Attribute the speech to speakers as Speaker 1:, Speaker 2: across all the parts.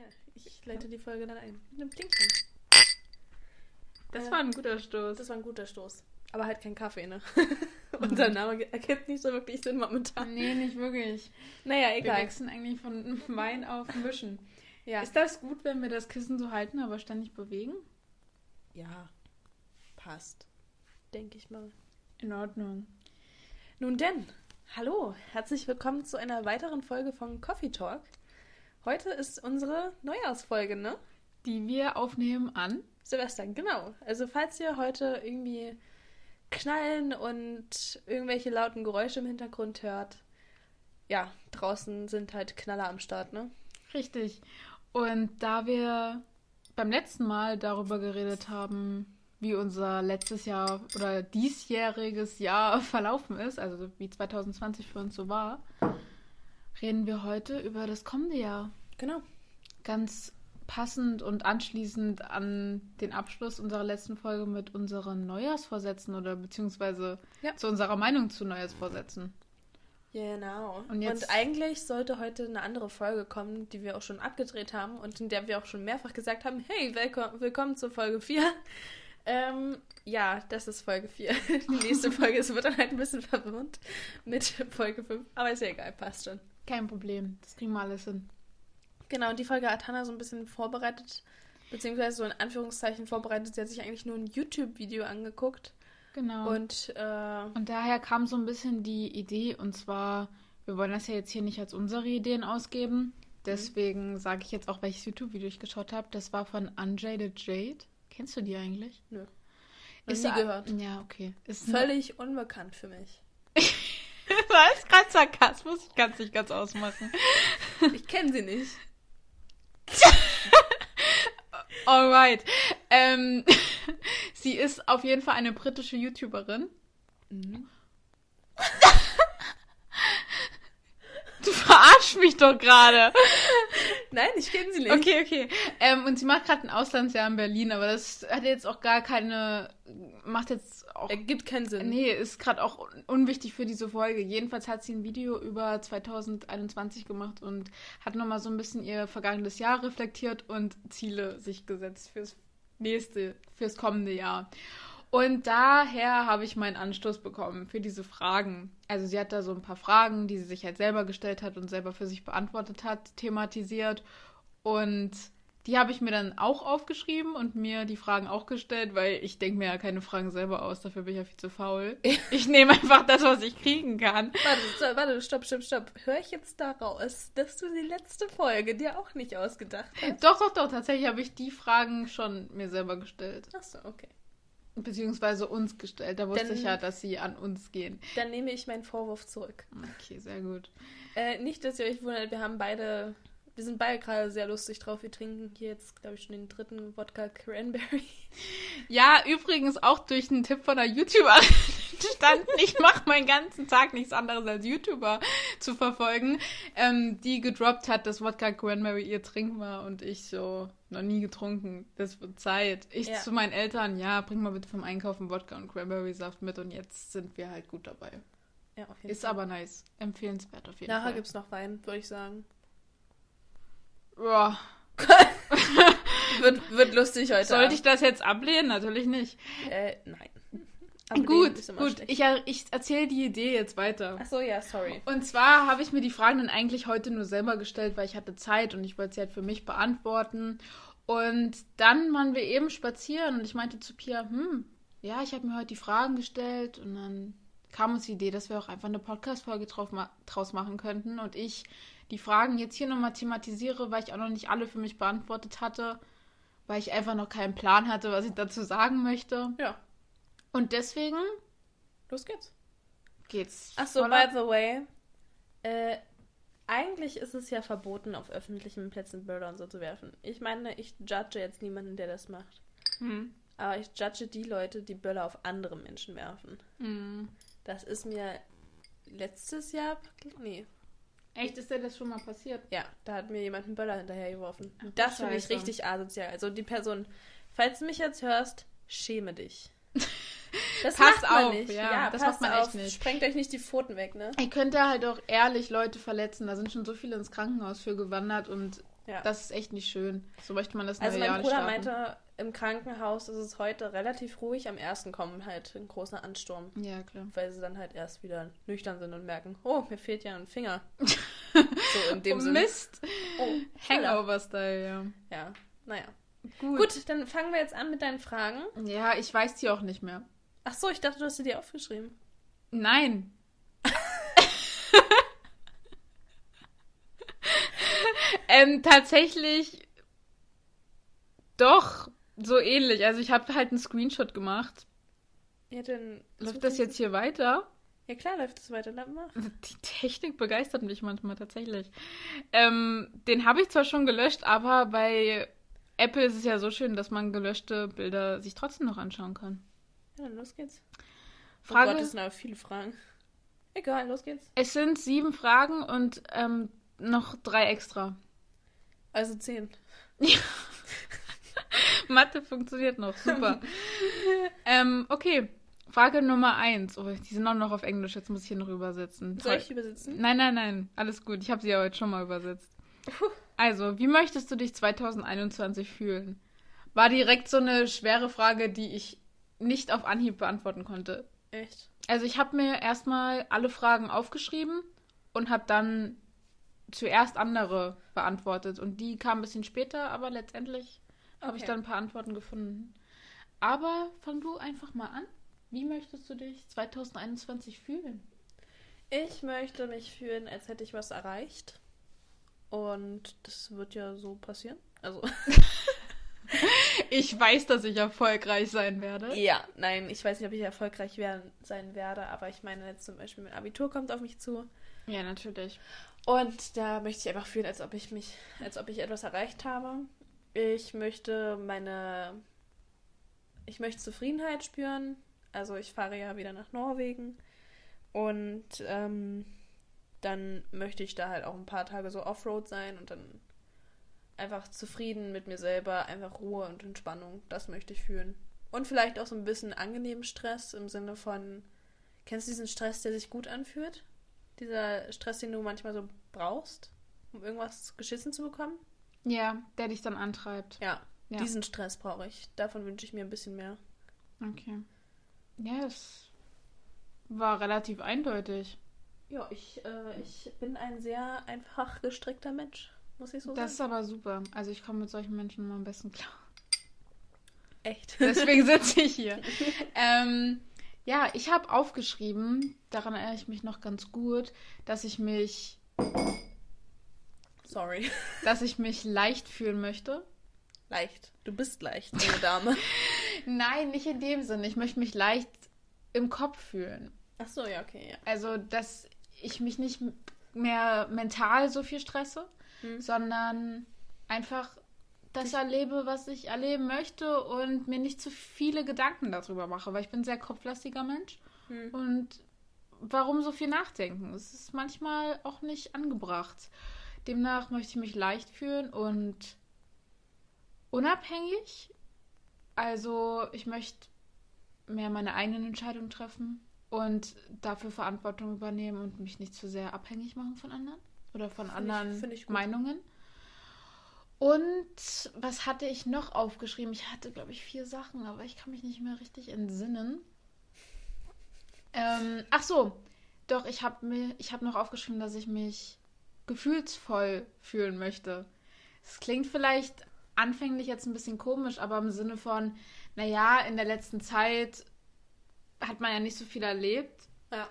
Speaker 1: Ja, ich leite die Folge dann ein. Mit einem Pling-Pling.
Speaker 2: Das
Speaker 1: Äh,
Speaker 2: war ein guter Stoß.
Speaker 1: Das war ein guter Stoß. Aber halt kein Kaffee, ne? Unser Name ergibt nicht so wirklich Sinn momentan.
Speaker 2: Nee, nicht wirklich.
Speaker 1: Naja,
Speaker 2: Wir
Speaker 1: egal.
Speaker 2: wechseln eigentlich von Wein auf Mischen.
Speaker 1: Ja.
Speaker 2: Ist das gut, wenn wir das Kissen so halten, aber ständig bewegen?
Speaker 1: ja, passt. Denke ich mal.
Speaker 2: In Ordnung.
Speaker 1: Nun denn, hallo, herzlich willkommen zu einer weiteren Folge von Coffee Talk. Heute ist unsere Neujahrsfolge, ne?
Speaker 2: Die wir aufnehmen an.
Speaker 1: Silvester, genau. Also falls ihr heute irgendwie knallen und irgendwelche lauten Geräusche im Hintergrund hört, ja, draußen sind halt Knaller am Start, ne?
Speaker 2: Richtig. Und da wir beim letzten Mal darüber geredet haben, wie unser letztes Jahr oder diesjähriges Jahr verlaufen ist, also wie 2020 für uns so war, reden wir heute über das kommende Jahr.
Speaker 1: Genau.
Speaker 2: Ganz passend und anschließend an den Abschluss unserer letzten Folge mit unseren Neujahrsvorsätzen oder beziehungsweise
Speaker 1: Ja.
Speaker 2: zu unserer Meinung zu Neujahrsvorsätzen.
Speaker 1: Genau.
Speaker 2: Und jetzt-
Speaker 1: und eigentlich sollte heute eine andere Folge kommen, die wir auch schon abgedreht haben und in der wir auch schon mehrfach gesagt haben, hey, willkommen, willkommen zur Folge 4. Ähm, ja, das ist Folge 4. Die nächste Folge ist, wird dann halt ein bisschen verwirrend mit Folge 5. Aber ist ja egal, passt schon.
Speaker 2: Kein Problem, das kriegen wir alles hin.
Speaker 1: Genau, und die Folge hat Hannah so ein bisschen vorbereitet, beziehungsweise so in Anführungszeichen vorbereitet. Sie hat sich eigentlich nur ein YouTube-Video angeguckt.
Speaker 2: Genau.
Speaker 1: Und äh,
Speaker 2: Und daher kam so ein bisschen die Idee, und zwar, wir wollen das ja jetzt hier nicht als unsere Ideen ausgeben. Deswegen sage ich jetzt auch, welches YouTube-Video ich geschaut habe. Das war von Unjaded Jade. Kennst du die eigentlich?
Speaker 1: nö. Noch
Speaker 2: Ist
Speaker 1: nie
Speaker 2: a-
Speaker 1: gehört.
Speaker 2: Ja, okay. Ist
Speaker 1: Völlig unbekannt für mich.
Speaker 2: Das ist gerade Sarkasmus. Ich kann es nicht ganz ausmachen.
Speaker 1: Ich kenne sie nicht.
Speaker 2: Alright. Ähm, sie ist auf jeden Fall eine britische YouTuberin. Du verarsch mich doch gerade.
Speaker 1: Nein, ich kenne sie nicht.
Speaker 2: Okay, okay. Ähm, und sie macht gerade ein Auslandsjahr in Berlin, aber das hat jetzt auch gar keine. Macht jetzt auch.
Speaker 1: Ergibt keinen Sinn.
Speaker 2: Nee, ist gerade auch un- unwichtig für diese Folge. Jedenfalls hat sie ein Video über 2021 gemacht und hat nochmal so ein bisschen ihr vergangenes Jahr reflektiert und Ziele sich gesetzt fürs nächste, fürs kommende Jahr. Und daher habe ich meinen Anstoß bekommen für diese Fragen. Also sie hat da so ein paar Fragen, die sie sich halt selber gestellt hat und selber für sich beantwortet hat, thematisiert. Und die habe ich mir dann auch aufgeschrieben und mir die Fragen auch gestellt, weil ich denke mir ja keine Fragen selber aus, dafür bin ich ja viel zu faul. Ich nehme einfach das, was ich kriegen kann.
Speaker 1: Warte, so, warte, stopp, stopp, stopp. Höre ich jetzt daraus, dass du die letzte Folge dir auch nicht ausgedacht hast?
Speaker 2: Doch, doch, doch, tatsächlich habe ich die Fragen schon mir selber gestellt.
Speaker 1: Achso, okay.
Speaker 2: Beziehungsweise uns gestellt. Da wusste
Speaker 1: Dann-
Speaker 2: ich ja, dass sie an uns gehen.
Speaker 1: Dann nehme ich meinen Vorwurf zurück.
Speaker 2: Okay, sehr gut.
Speaker 1: Äh, nicht, dass ihr euch wundert, wir haben beide, wir sind beide gerade sehr lustig drauf. Wir trinken hier jetzt, glaube ich, schon den dritten Wodka Cranberry.
Speaker 2: Ja, übrigens auch durch einen Tipp von einer YouTuberin entstanden. Ich mache meinen ganzen Tag nichts anderes als YouTuber zu verfolgen, ähm, die gedroppt hat, dass Wodka Cranberry ihr Trink war und ich so noch nie getrunken. Das wird Zeit. Ich
Speaker 1: Ja.
Speaker 2: zu meinen Eltern, ja, bring mal bitte vom Einkaufen Wodka und Cranberry Saft mit und jetzt sind wir halt gut dabei.
Speaker 1: Ja, auf jeden
Speaker 2: Ist aber nice. Empfehlenswert auf jeden
Speaker 1: Nachher
Speaker 2: Fall.
Speaker 1: gibt es noch Wein, würde ich sagen.
Speaker 2: Ja.
Speaker 1: Wird, wird lustig heute.
Speaker 2: Sollte ich das jetzt ablehnen? Natürlich nicht.
Speaker 1: Äh, nein. Ablehnen
Speaker 2: gut, gut. Ich, er- ich erzähle die Idee jetzt weiter.
Speaker 1: Ach so, ja, sorry.
Speaker 2: Und zwar habe ich mir die Fragen dann eigentlich heute nur selber gestellt, weil ich hatte Zeit und ich wollte sie halt für mich beantworten. Und dann waren wir eben spazieren und ich meinte zu Pia, hm, ja, ich habe mir heute die Fragen gestellt und dann kam uns die Idee, dass wir auch einfach eine Podcast-Folge draus machen könnten und ich die Fragen jetzt hier nochmal thematisiere, weil ich auch noch nicht alle für mich beantwortet hatte, weil ich einfach noch keinen Plan hatte, was ich dazu sagen möchte.
Speaker 1: Ja,
Speaker 2: Und deswegen
Speaker 1: los geht's.
Speaker 2: geht's.
Speaker 1: Ach so,
Speaker 2: voller-
Speaker 1: by the way, äh, eigentlich ist es ja verboten, auf öffentlichen Plätzen Böller und so zu werfen. Ich meine, ich judge jetzt niemanden, der das macht.
Speaker 2: Hm.
Speaker 1: Aber ich judge die Leute, die Böller auf andere Menschen werfen.
Speaker 2: Hm.
Speaker 1: Das ist mir letztes Jahr. Nee.
Speaker 2: Echt, ist dir das schon mal passiert?
Speaker 1: Ja, da hat mir jemand einen Böller hinterhergeworfen.
Speaker 2: Ach,
Speaker 1: das finde ich richtig asozial. Also die Person, falls du mich jetzt hörst, schäme dich. Das
Speaker 2: Passt
Speaker 1: macht
Speaker 2: auf,
Speaker 1: nicht.
Speaker 2: ja, das
Speaker 1: passt
Speaker 2: macht man echt
Speaker 1: auf.
Speaker 2: nicht.
Speaker 1: Sprengt euch nicht die Pfoten weg, ne?
Speaker 2: Ihr könnt da halt auch ehrlich Leute verletzen. Da sind schon so viele ins Krankenhaus für gewandert und Ja. Das ist echt nicht schön. So möchte man das
Speaker 1: Also mein Jahr Bruder meinte, im Krankenhaus ist es heute relativ ruhig. Am ersten kommen halt ein großer Ansturm.
Speaker 2: Ja, klar.
Speaker 1: Weil sie dann halt erst wieder nüchtern sind und merken, oh, mir fehlt ja ein Finger. so in dem
Speaker 2: oh, Sinne. Mist. Oh, Hangover-Style, ja.
Speaker 1: Ja, naja. Gut. Gut, dann fangen wir jetzt an mit deinen Fragen.
Speaker 2: Ja, ich weiß die auch nicht mehr.
Speaker 1: Ach so, ich dachte, du hast sie dir aufgeschrieben.
Speaker 2: Nein. Ähm, tatsächlich doch so ähnlich. Also ich habe halt einen Screenshot gemacht.
Speaker 1: Ja, dann
Speaker 2: läuft das jetzt hier weiter?
Speaker 1: Ja klar, läuft es weiter. Dann mach.
Speaker 2: Die Technik begeistert mich manchmal tatsächlich. Ähm, den habe ich zwar schon gelöscht, aber bei Apple ist es ja so schön, dass man gelöschte Bilder sich trotzdem noch anschauen kann.
Speaker 1: Ja, dann los geht's. Frage, oh Gott, das sind aber viele Fragen. Egal, los geht's.
Speaker 2: Es sind sieben Fragen und ähm, noch drei extra.
Speaker 1: Also zehn.
Speaker 2: Ja. Mathe funktioniert noch, super. ähm, okay, Frage Nummer eins. Oh, die sind auch noch auf Englisch, jetzt muss ich hier noch übersetzen.
Speaker 1: Soll ich übersetzen?
Speaker 2: Nein, nein, nein, alles gut. Ich habe sie ja heute schon mal übersetzt. Also, wie möchtest du dich 2021 fühlen? War direkt so eine schwere Frage, die ich nicht auf Anhieb beantworten konnte.
Speaker 1: Echt?
Speaker 2: Also ich habe mir erstmal alle Fragen aufgeschrieben und habe dann zuerst andere beantwortet. Und die kamen ein bisschen später, aber letztendlich okay. habe ich dann ein paar Antworten gefunden. Aber fang du einfach mal an. Wie möchtest du dich 2021 fühlen?
Speaker 1: Ich möchte mich fühlen, als hätte ich was erreicht. Und das wird ja so passieren. Also.
Speaker 2: ich weiß, dass ich erfolgreich sein werde.
Speaker 1: Ja, nein, ich weiß nicht, ob ich erfolgreich werden, sein werde, aber ich meine jetzt zum Beispiel, mein Abitur kommt auf mich zu.
Speaker 2: Ja, natürlich.
Speaker 1: Und da möchte ich einfach fühlen, als ob ich mich, als ob ich etwas erreicht habe. Ich möchte meine, ich möchte Zufriedenheit spüren. Also ich fahre ja wieder nach Norwegen und ähm, dann möchte ich da halt auch ein paar Tage so Offroad sein und dann einfach zufrieden mit mir selber, einfach Ruhe und Entspannung. Das möchte ich fühlen. Und vielleicht auch so ein bisschen angenehmen Stress im Sinne von, kennst du diesen Stress, der sich gut anfühlt? Dieser Stress, den du manchmal so brauchst, um irgendwas geschissen zu bekommen?
Speaker 2: Ja, der dich dann antreibt.
Speaker 1: Ja, ja. diesen Stress brauche ich. Davon wünsche ich mir ein bisschen mehr.
Speaker 2: Okay. Ja, es war relativ eindeutig.
Speaker 1: Ja, ich, äh, ich bin ein sehr einfach gestrickter Mensch muss ich so
Speaker 2: das
Speaker 1: sagen.
Speaker 2: Das ist aber super. Also ich komme mit solchen Menschen immer am besten klar.
Speaker 1: Echt?
Speaker 2: Deswegen sitze ich hier. ähm, ja, ich habe aufgeschrieben, daran erinnere ich mich noch ganz gut, dass ich mich.
Speaker 1: Sorry.
Speaker 2: Dass ich mich leicht fühlen möchte.
Speaker 1: Leicht. Du bist leicht, meine Dame.
Speaker 2: Nein, nicht in dem Sinne. Ich möchte mich leicht im Kopf fühlen.
Speaker 1: Ach so, ja, okay. Ja.
Speaker 2: Also, dass ich mich nicht mehr mental so viel stresse, hm. sondern einfach das erlebe, was ich erleben möchte und mir nicht zu viele Gedanken darüber mache, weil ich bin ein sehr kopflastiger Mensch. Hm. Und warum so viel nachdenken? Es ist manchmal auch nicht angebracht. Demnach möchte ich mich leicht fühlen und unabhängig. Also ich möchte mehr meine eigenen Entscheidungen treffen und dafür Verantwortung übernehmen und mich nicht zu sehr abhängig machen von anderen oder von find anderen ich, ich Meinungen. Und was hatte ich noch aufgeschrieben? Ich hatte, glaube ich, vier Sachen, aber ich kann mich nicht mehr richtig entsinnen. Ähm, ach so, doch, ich habe mir, ich habe noch aufgeschrieben, dass ich mich gefühlsvoll fühlen möchte. Es klingt vielleicht anfänglich jetzt ein bisschen komisch, aber im Sinne von, naja, in der letzten Zeit hat man ja nicht so viel erlebt.
Speaker 1: Ja.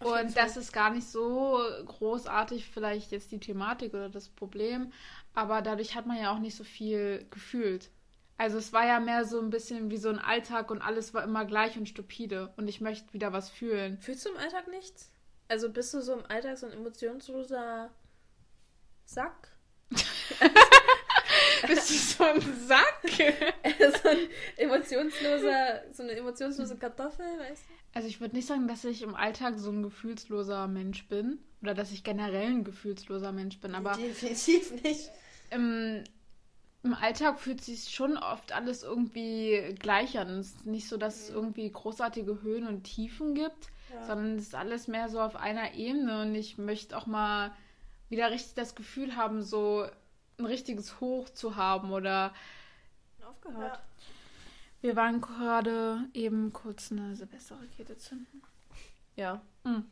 Speaker 2: Und das ist gar nicht so großartig vielleicht jetzt die Thematik oder das Problem, aber dadurch hat man ja auch nicht so viel gefühlt. Also es war ja mehr so ein bisschen wie so ein Alltag und alles war immer gleich und stupide und ich möchte wieder was fühlen.
Speaker 1: Fühlst du im Alltag nichts? Also bist du so im Alltag so ein emotionsloser Sack?
Speaker 2: bist du so ein Sack?
Speaker 1: so ein emotionsloser, so eine emotionslose Kartoffel, weißt du?
Speaker 2: Also ich würde nicht sagen, dass ich im Alltag so ein gefühlsloser Mensch bin. Oder dass ich generell ein gefühlsloser Mensch bin. Aber
Speaker 1: definitiv nicht.
Speaker 2: Im, im Alltag fühlt sich schon oft alles irgendwie gleich an. Es ist nicht so, dass es irgendwie großartige Höhen und Tiefen gibt, ja. sondern es ist alles mehr so auf einer Ebene. Und ich möchte auch mal wieder richtig das Gefühl haben, so ein richtiges Hoch zu haben oder
Speaker 1: aufgehört. Ja.
Speaker 2: Wir waren gerade eben kurz eine Silvesterrakete zünden.
Speaker 1: Ja.
Speaker 2: Mhm.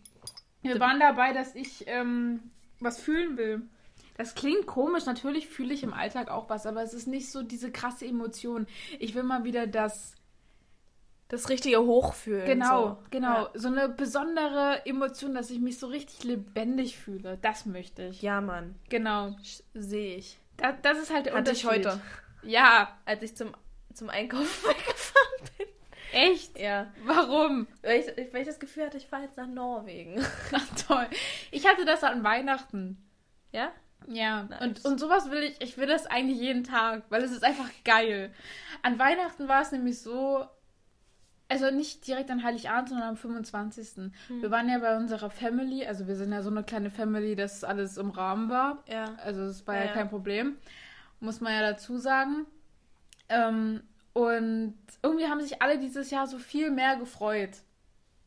Speaker 2: Wir waren dabei, dass ich ähm, was fühlen will. Das klingt komisch, natürlich fühle ich im Alltag auch was, aber es ist nicht so diese krasse Emotion. Ich will mal wieder das.
Speaker 1: Das richtige Hochfühlen.
Speaker 2: Genau, so. genau. Ja. So eine besondere Emotion, dass ich mich so richtig lebendig fühle. Das möchte ich.
Speaker 1: Ja, Mann.
Speaker 2: Genau.
Speaker 1: Sehe ich.
Speaker 2: Das, das ist halt der
Speaker 1: Hatte Unterschied. ich heute.
Speaker 2: Ja.
Speaker 1: Als ich zum, zum Einkaufen weggefahren bin.
Speaker 2: Echt?
Speaker 1: Ja.
Speaker 2: Warum?
Speaker 1: Weil ich, weil ich das Gefühl hatte, ich fahre jetzt nach Norwegen.
Speaker 2: Ach, toll. Ich hatte das an Weihnachten.
Speaker 1: Ja?
Speaker 2: Ja, nice. und, und sowas will ich, ich will das eigentlich jeden Tag, weil es ist einfach geil. An Weihnachten war es nämlich so, also nicht direkt an Heiligabend, sondern am 25. Hm. Wir waren ja bei unserer Family, also wir sind ja so eine kleine Family, dass alles im Rahmen war.
Speaker 1: Ja.
Speaker 2: Also es war ja, ja, kein Problem. Muss man ja dazu sagen. Ähm, und irgendwie haben sich alle dieses Jahr so viel mehr gefreut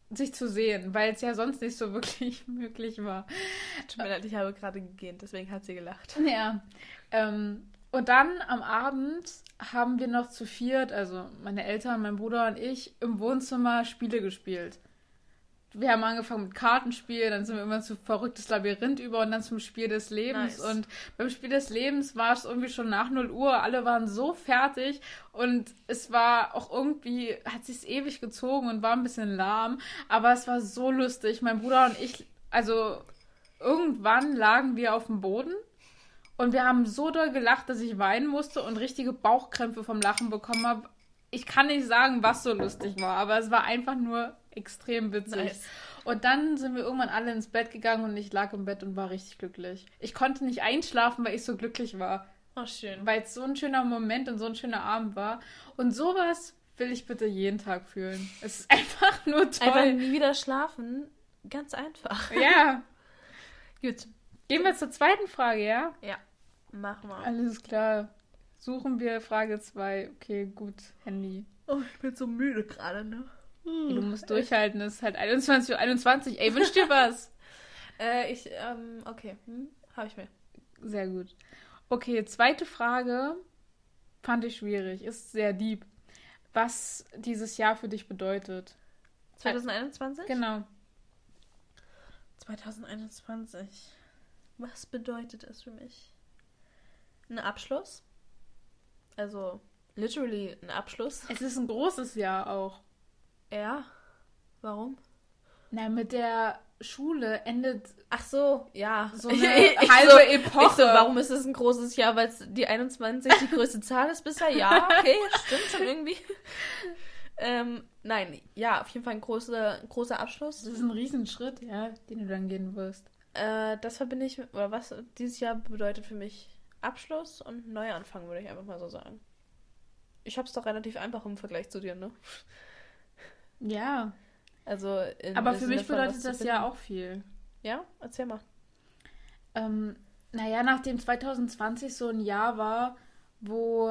Speaker 2: sich zu sehen, weil es ja sonst nicht so wirklich möglich war.
Speaker 1: Tut mir leid, ich habe gerade gegähnt, deswegen hat sie gelacht.
Speaker 2: Ja. Ähm, und dann am Abend haben wir noch zu viert, also meine Eltern, mein Bruder und ich, im Wohnzimmer Spiele gespielt wir haben angefangen mit Kartenspiel, dann sind wir immer zu verrücktes Labyrinth über und dann zum Spiel des Lebens. Nice. Und beim Spiel des Lebens war es irgendwie schon nach 0 Uhr. Alle waren so fertig und es war auch irgendwie, hat sich ewig gezogen und war ein bisschen lahm. Aber es war so lustig. Mein Bruder und ich, also irgendwann lagen wir auf dem Boden und wir haben so doll gelacht, dass ich weinen musste und richtige Bauchkrämpfe vom Lachen bekommen habe. Ich kann nicht sagen, was so lustig war, aber es war einfach nur extrem witzig. Nice. Und dann sind wir irgendwann alle ins Bett gegangen und ich lag im Bett und war richtig glücklich. Ich konnte nicht einschlafen, weil ich so glücklich war.
Speaker 1: Oh, schön.
Speaker 2: Weil es so ein schöner Moment und so ein schöner Abend war. Und sowas will ich bitte jeden Tag fühlen. Es ist einfach nur toll.
Speaker 1: Einfach nie wieder schlafen. Ganz einfach.
Speaker 2: Ja.
Speaker 1: Gut.
Speaker 2: Gehen wir zur zweiten Frage, ja?
Speaker 1: Ja. Machen wir.
Speaker 2: Alles klar. Suchen wir Frage 2. Okay, gut. Handy.
Speaker 1: Oh, ich bin so müde gerade, ne?
Speaker 2: Hm. Du musst durchhalten, es ist halt 21 Uhr 21. Ey, wünsch dir was.
Speaker 1: äh, ich, ähm, okay. Hm, Habe ich mir.
Speaker 2: Sehr gut. Okay, zweite Frage. Fand ich schwierig. Ist sehr deep. Was dieses Jahr für dich bedeutet.
Speaker 1: 2021?
Speaker 2: Genau.
Speaker 1: 2021. Was bedeutet es für mich? Ein Abschluss? Also, literally ein Abschluss.
Speaker 2: Es ist ein großes Jahr auch.
Speaker 1: Ja. Warum?
Speaker 2: Na, mit der Schule endet.
Speaker 1: Ach so, ja.
Speaker 2: So eine halbe so, Epoche.
Speaker 1: So, warum ist es ein großes Jahr? Weil die 21 die größte Zahl ist bisher? Ja, okay, stimmt schon irgendwie. ähm, nein, ja, auf jeden Fall ein großer, großer Abschluss.
Speaker 2: Das ist ein Riesenschritt, ja, den du dann gehen wirst.
Speaker 1: Äh, das verbinde ich, oder was dieses Jahr bedeutet für mich Abschluss und Neuanfang, würde ich einfach mal so sagen. Ich habe es doch relativ einfach im Vergleich zu dir, ne?
Speaker 2: Ja.
Speaker 1: Also
Speaker 2: Aber für mich bedeutet das ja auch viel.
Speaker 1: Ja? Erzähl mal.
Speaker 2: Ähm, naja, nachdem 2020 so ein Jahr war, wo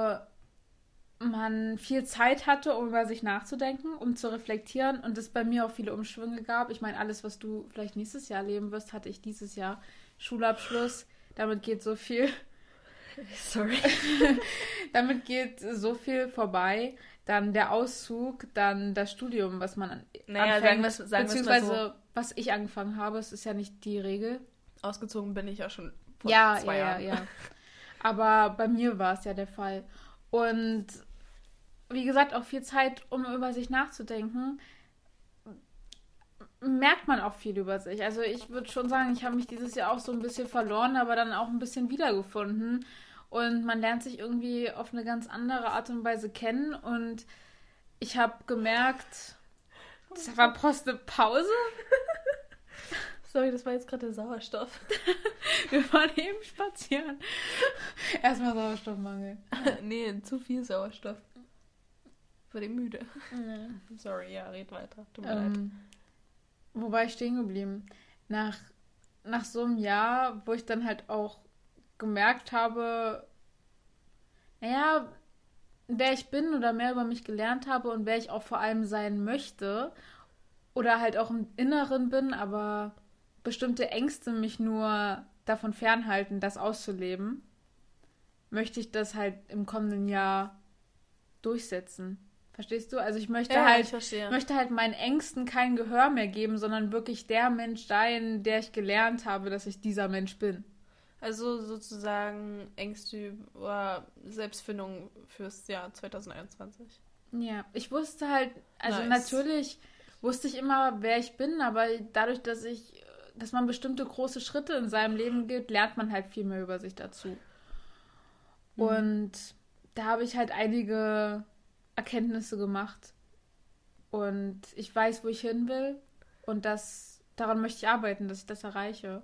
Speaker 2: man viel Zeit hatte, um über sich nachzudenken, um zu reflektieren und es bei mir auch viele Umschwünge gab. Ich meine, alles, was du vielleicht nächstes Jahr leben wirst, hatte ich dieses Jahr. Schulabschluss, damit geht so viel.
Speaker 1: Sorry.
Speaker 2: damit geht so viel vorbei dann der Auszug, dann das Studium, was man
Speaker 1: naja, anfängt, sagen sagen
Speaker 2: beziehungsweise so. was ich angefangen habe, es ist ja nicht die Regel.
Speaker 1: Ausgezogen bin ich ja schon vor
Speaker 2: ja,
Speaker 1: zwei
Speaker 2: ja,
Speaker 1: Jahren.
Speaker 2: Ja, ja. Aber bei mir war es ja der Fall. Und wie gesagt, auch viel Zeit, um über sich nachzudenken, merkt man auch viel über sich. Also ich würde schon sagen, ich habe mich dieses Jahr auch so ein bisschen verloren, aber dann auch ein bisschen wiedergefunden und man lernt sich irgendwie auf eine ganz andere Art und Weise kennen und ich habe gemerkt, das war Post eine Pause.
Speaker 1: Sorry, das war jetzt gerade der Sauerstoff.
Speaker 2: Wir waren eben spazieren. Erstmal Sauerstoffmangel.
Speaker 1: nee, zu viel Sauerstoff. War die müde.
Speaker 2: Ja.
Speaker 1: Sorry, ja, red weiter. Tut mir
Speaker 2: ähm, leid. Wo war ich stehen geblieben? Nach, nach so einem Jahr, wo ich dann halt auch gemerkt habe, naja, wer ich bin oder mehr über mich gelernt habe und wer ich auch vor allem sein möchte oder halt auch im Inneren bin, aber bestimmte Ängste mich nur davon fernhalten, das auszuleben. möchte ich das halt im kommenden Jahr durchsetzen. Verstehst du? Also ich möchte
Speaker 1: Ja,
Speaker 2: halt,
Speaker 1: ich
Speaker 2: möchte halt meinen Ängsten kein Gehör mehr geben, sondern wirklich der Mensch sein, der ich gelernt habe, dass ich dieser Mensch bin.
Speaker 1: Also sozusagen Ängste über Selbstfindung fürs Jahr 2021.
Speaker 2: Ja, ich wusste halt, also
Speaker 1: Nice.
Speaker 2: natürlich wusste ich immer, wer ich bin, aber dadurch, dass ich, dass man bestimmte große Schritte in seinem Leben geht, lernt man halt viel mehr über sich dazu.
Speaker 1: Mhm.
Speaker 2: Und da habe ich halt einige Erkenntnisse gemacht. Und ich weiß, wo ich hin will. Und das, daran möchte ich arbeiten, dass ich das erreiche.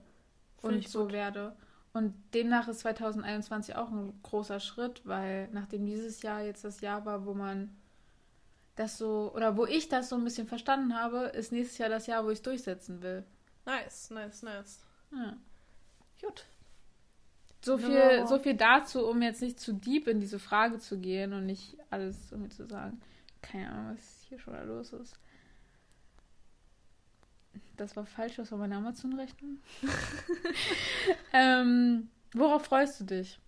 Speaker 1: Finde
Speaker 2: und
Speaker 1: ich
Speaker 2: so
Speaker 1: gut.
Speaker 2: werde. Und demnach ist 2021 auch ein großer Schritt, weil nachdem dieses Jahr jetzt das Jahr war, wo man das so, oder wo ich das so ein bisschen verstanden habe, ist nächstes Jahr das Jahr, wo ich es durchsetzen will.
Speaker 1: Nice, nice, nice.
Speaker 2: Ja.
Speaker 1: Gut.
Speaker 2: So viel,
Speaker 1: Ja.
Speaker 2: so viel dazu, um jetzt nicht zu deep in diese Frage zu gehen und nicht alles irgendwie zu sagen. Keine Ahnung, was hier schon da los ist. Das war falsch, das war meine Amazon-Rechnung. ähm, worauf freust du dich?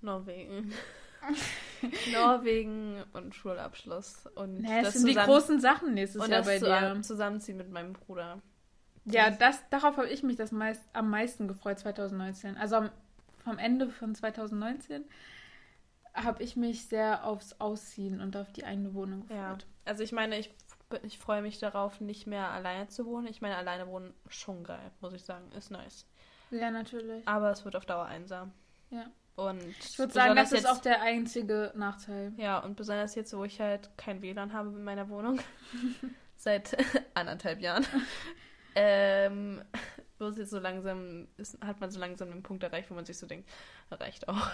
Speaker 1: Norwegen. Norwegen und Schulabschluss. Und
Speaker 2: Naja, das
Speaker 1: das
Speaker 2: sind die
Speaker 1: zusammen-
Speaker 2: großen Sachen nächstes
Speaker 1: und
Speaker 2: Jahr
Speaker 1: das
Speaker 2: bei dir.
Speaker 1: Zusammenziehen mit meinem Bruder.
Speaker 2: Ja, das, darauf habe ich mich das meist, am meisten gefreut 2019. Also am, vom Ende von 2019 habe ich mich sehr aufs Ausziehen und auf die eigene Wohnung
Speaker 1: Ja.
Speaker 2: gefreut.
Speaker 1: Also ich meine, ich, ich freue mich darauf, nicht mehr alleine zu wohnen. Ich meine, alleine wohnen schon geil, muss ich sagen. Ist nice.
Speaker 2: Ja, natürlich.
Speaker 1: Aber es wird auf Dauer einsam.
Speaker 2: Ja.
Speaker 1: Und
Speaker 2: Ich würde sagen, das
Speaker 1: besonders
Speaker 2: ist
Speaker 1: jetzt,
Speaker 2: auch der einzige Nachteil.
Speaker 1: Ja, und besonders jetzt, wo ich halt kein WLAN habe in meiner Wohnung. seit anderthalb Jahren. ähm, wo es jetzt so langsam ist, hat man so langsam den Punkt erreicht, wo man sich so denkt, reicht auch.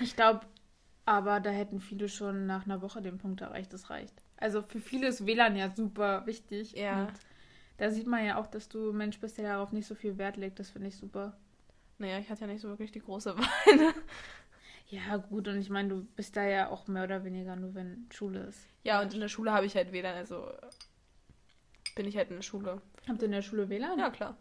Speaker 2: Ich glaube, aber da hätten viele schon nach einer Woche den Punkt erreicht, das reicht. Also für viele ist WLAN ja super wichtig.
Speaker 1: Ja.
Speaker 2: Und da sieht man ja auch, dass du Mensch bist, der darauf nicht so viel Wert legt. Das finde ich super.
Speaker 1: Naja, ich hatte ja nicht so wirklich die große Wahl.
Speaker 2: Ja, gut, und ich meine, du bist da ja auch mehr oder weniger nur, wenn Schule ist.
Speaker 1: ja, und in der Schule habe ich halt WLAN, also bin ich halt in der Schule.
Speaker 2: Habt ihr in der Schule WLAN?
Speaker 1: Ja, klar.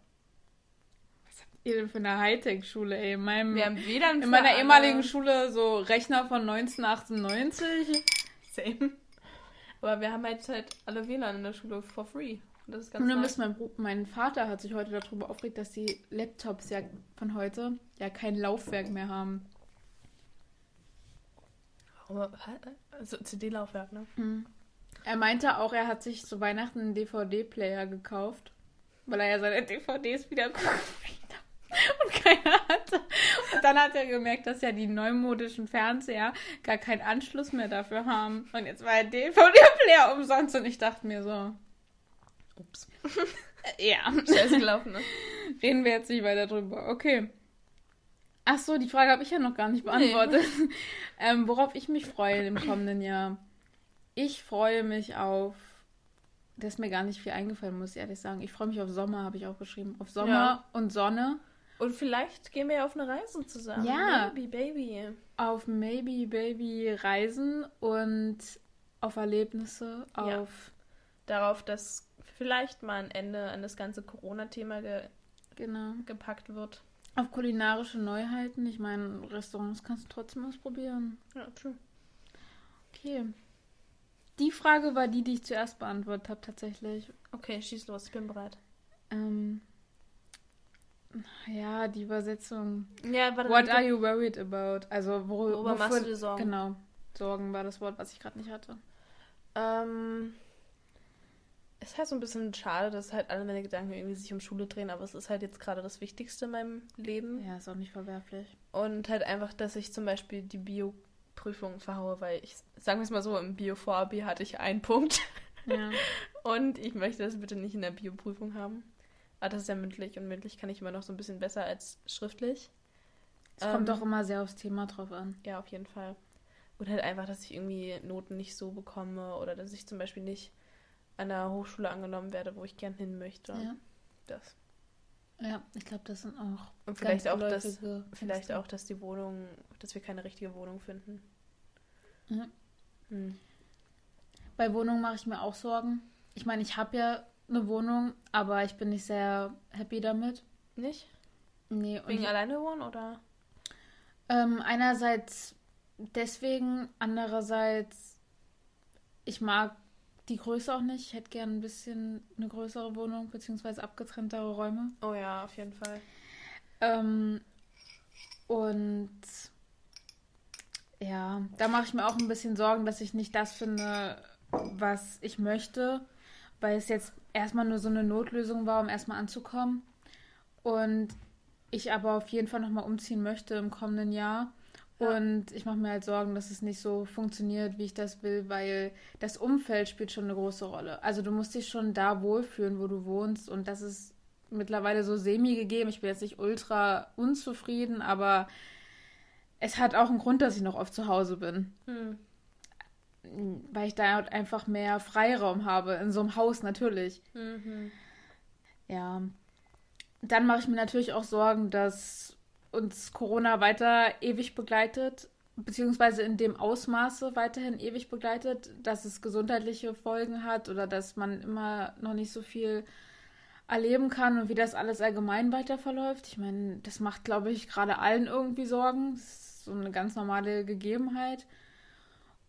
Speaker 2: Ihr für eine Hightech-Schule, ey? In, meinem,
Speaker 1: Wir haben WLAN
Speaker 2: in meiner ehemaligen Schule so Rechner von 1998.
Speaker 1: Same. Aber wir haben jetzt halt alle WLAN in der Schule for free. Und das ist ganz
Speaker 2: Und dann
Speaker 1: nice.
Speaker 2: ist mein, mein Vater hat sich heute darüber aufgeregt, dass die Laptops ja von heute ja kein Laufwerk mehr haben.
Speaker 1: Also CD-Laufwerk, ne?
Speaker 2: Er meinte auch, er hat sich zu Weihnachten einen DVD-Player gekauft, weil er ja seine DVDs wieder möchte. Und keiner hatte. Und dann hat er gemerkt, dass ja die neumodischen Fernseher gar keinen Anschluss mehr dafür haben. Und jetzt war der DVD-Player umsonst und ich dachte mir so,
Speaker 1: Ups.
Speaker 2: ja,
Speaker 1: Scheiße gelaufen, ne?
Speaker 2: reden wir jetzt nicht weiter drüber. Okay. Ach so, die Frage habe ich ja noch gar nicht beantwortet. ähm, worauf ich mich freue im kommenden Jahr. Ich freue mich auf. Da ist mir gar nicht viel eingefallen, muss ich ehrlich sagen. Ich freue mich auf Sommer, habe ich auch geschrieben. Auf Sommer
Speaker 1: Ja.
Speaker 2: und Sonne.
Speaker 1: Und vielleicht gehen wir ja auf eine Reise zusammen.
Speaker 2: Ja.
Speaker 1: Baby, Baby.
Speaker 2: Auf Maybe Baby Reisen und auf Erlebnisse.
Speaker 1: Ja.
Speaker 2: Auf.
Speaker 1: Darauf, dass vielleicht mal ein Ende an das ganze Corona-Thema ge
Speaker 2: Genau.
Speaker 1: gepackt wird.
Speaker 2: Auf kulinarische Neuheiten. Ich meine, Restaurants kannst du trotzdem ausprobieren.
Speaker 1: Ja, true.
Speaker 2: Okay. Die Frage war die, die ich zuerst beantwortet habe, tatsächlich.
Speaker 1: Okay, schieß los, ich bin bereit.
Speaker 2: Ähm, ja, die Übersetzung.
Speaker 1: Ja, warte.
Speaker 2: What are you worried about? Also, wor
Speaker 1: Worüber machst du dir Sorgen?
Speaker 2: Genau. Sorgen war das Wort, was ich gerade nicht hatte.
Speaker 1: Ähm, ist halt so ein bisschen schade, dass halt alle meine Gedanken irgendwie sich um Schule drehen, aber es ist halt jetzt gerade das Wichtigste in meinem Leben.
Speaker 2: Ja, ist auch nicht verwerflich.
Speaker 1: Und halt einfach, dass ich zum Beispiel die Bio-Prüfung verhaue, weil ich, sagen wir es mal so, im Bio-Vorabi hatte ich einen Punkt.
Speaker 2: Ja.
Speaker 1: Und ich möchte das bitte nicht in der Bio-Prüfung haben. Aber das ist ja mündlich und mündlich kann ich immer noch so ein bisschen besser als schriftlich.
Speaker 2: Es kommt
Speaker 1: Ähm,
Speaker 2: doch immer sehr aufs Thema drauf an.
Speaker 1: Ja, auf jeden Fall. Und halt einfach, dass ich irgendwie Noten nicht so bekomme oder dass ich zum Beispiel nicht an der Hochschule angenommen werde, wo ich gern hin möchte.
Speaker 2: Ja.
Speaker 1: Das.
Speaker 2: Ja, ich glaube, das sind auch.
Speaker 1: Und vielleicht auch, dass, vielleicht auch, dass die Wohnung, dass wir keine richtige Wohnung finden.
Speaker 2: Ja.
Speaker 1: Hm.
Speaker 2: Bei Wohnung mache ich mir auch Sorgen. Ich meine, ich habe ja eine Wohnung, aber ich bin nicht sehr happy damit.
Speaker 1: Nicht?
Speaker 2: Nee,
Speaker 1: Wegen
Speaker 2: ich,
Speaker 1: alleine wohnen oder?
Speaker 2: Ähm, einerseits deswegen, andererseits, ich mag die Größe auch nicht. Ich hätte gern ein bisschen eine größere Wohnung, beziehungsweise abgetrenntere Räume.
Speaker 1: Oh ja, auf jeden Fall.
Speaker 2: Ähm, und ja, da mache ich mir auch ein bisschen Sorgen, dass ich nicht das finde, was ich möchte, weil es jetzt erstmal nur so eine Notlösung war, um erstmal anzukommen. Und ich aber auf jeden Fall nochmal umziehen möchte im kommenden Jahr. Ja. Und ich mache mir halt Sorgen, dass es nicht so funktioniert, wie ich das will, weil das Umfeld spielt schon eine große Rolle. Also du musst dich schon da wohlfühlen, wo du wohnst. Und das ist mittlerweile so semi gegeben. Ich bin jetzt nicht ultra unzufrieden, aber es hat auch einen Grund, dass ich noch oft zu Hause bin. Hm. Weil ich da halt einfach mehr Freiraum habe, in so einem Haus natürlich. Mhm. Ja. Dann mache ich mir natürlich auch Sorgen, dass uns Corona weiter ewig begleitet, beziehungsweise in dem Ausmaße weiterhin ewig begleitet, dass es gesundheitliche Folgen hat oder dass man immer noch nicht so viel erleben kann und wie das alles allgemein weiter verläuft. Ich meine, das macht, glaube ich, gerade allen irgendwie Sorgen. Das ist so eine ganz normale Gegebenheit.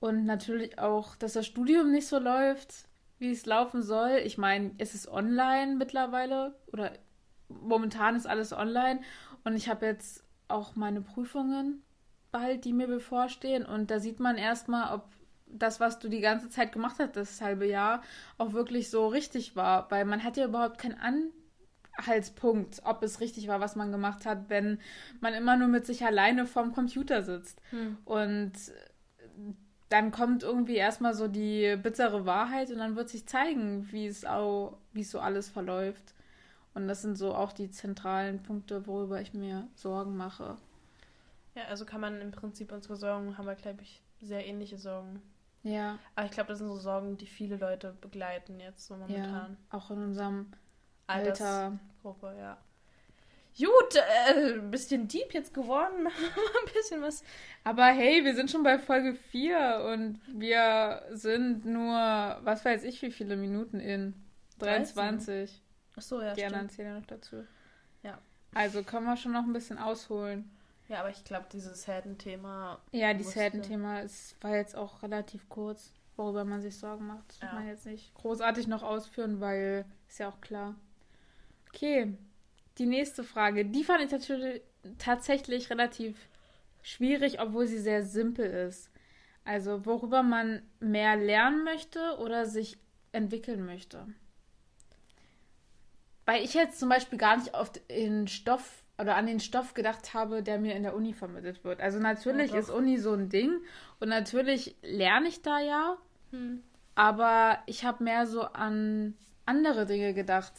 Speaker 2: Und natürlich auch, dass das Studium nicht so läuft, wie es laufen soll. Ich meine, es ist online mittlerweile oder momentan ist alles online und ich habe jetzt auch meine Prüfungen bald, die mir bevorstehen und da sieht man erstmal, ob das, was du die ganze Zeit gemacht hast, das halbe Jahr, auch wirklich so richtig war. Weil man hat ja überhaupt keinen Anhaltspunkt, ob es richtig war, was man gemacht hat, wenn man immer nur mit sich alleine vorm Computer sitzt. Hm. Und dann kommt irgendwie erstmal so die bittere Wahrheit und dann wird sich zeigen, wie es auch, wie es so alles verläuft. Und das sind so auch die zentralen Punkte, worüber ich mir Sorgen mache.
Speaker 1: Ja, also kann man im Prinzip unsere Sorgen, haben wir, glaube ich, sehr ähnliche Sorgen. Ja. Aber ich glaube, das sind so Sorgen, die viele Leute begleiten jetzt so momentan.
Speaker 2: Ja, auch in unserem Alter.
Speaker 1: Gruppe, ja. Gut, äh, ein bisschen deep jetzt geworden. ein bisschen was.
Speaker 2: Aber hey, wir sind schon bei Folge 4 und wir sind nur, was weiß ich, wie viele Minuten in? 23. Ach so, ja. Die anderen zählen ja noch dazu. Ja. Also können wir schon noch ein bisschen ausholen.
Speaker 1: Ja, aber ich glaube, dieses Helden-Thema.
Speaker 2: Ja, dieses Helden-Thema war jetzt auch relativ kurz, worüber man sich Sorgen macht. Das ja. muss man jetzt nicht großartig noch ausführen, weil ist ja auch klar. Okay, die nächste Frage. Die fand ich natürlich tatsächlich relativ schwierig, obwohl sie sehr simpel ist. Also, worüber man mehr lernen möchte oder sich entwickeln möchte. Weil ich jetzt zum Beispiel gar nicht oft in Stoff oder an den Stoff gedacht habe, der mir in der Uni vermittelt wird. Also natürlich ja, ist Uni so ein Ding und natürlich lerne ich da ja, hm. aber ich habe mehr so an andere Dinge gedacht,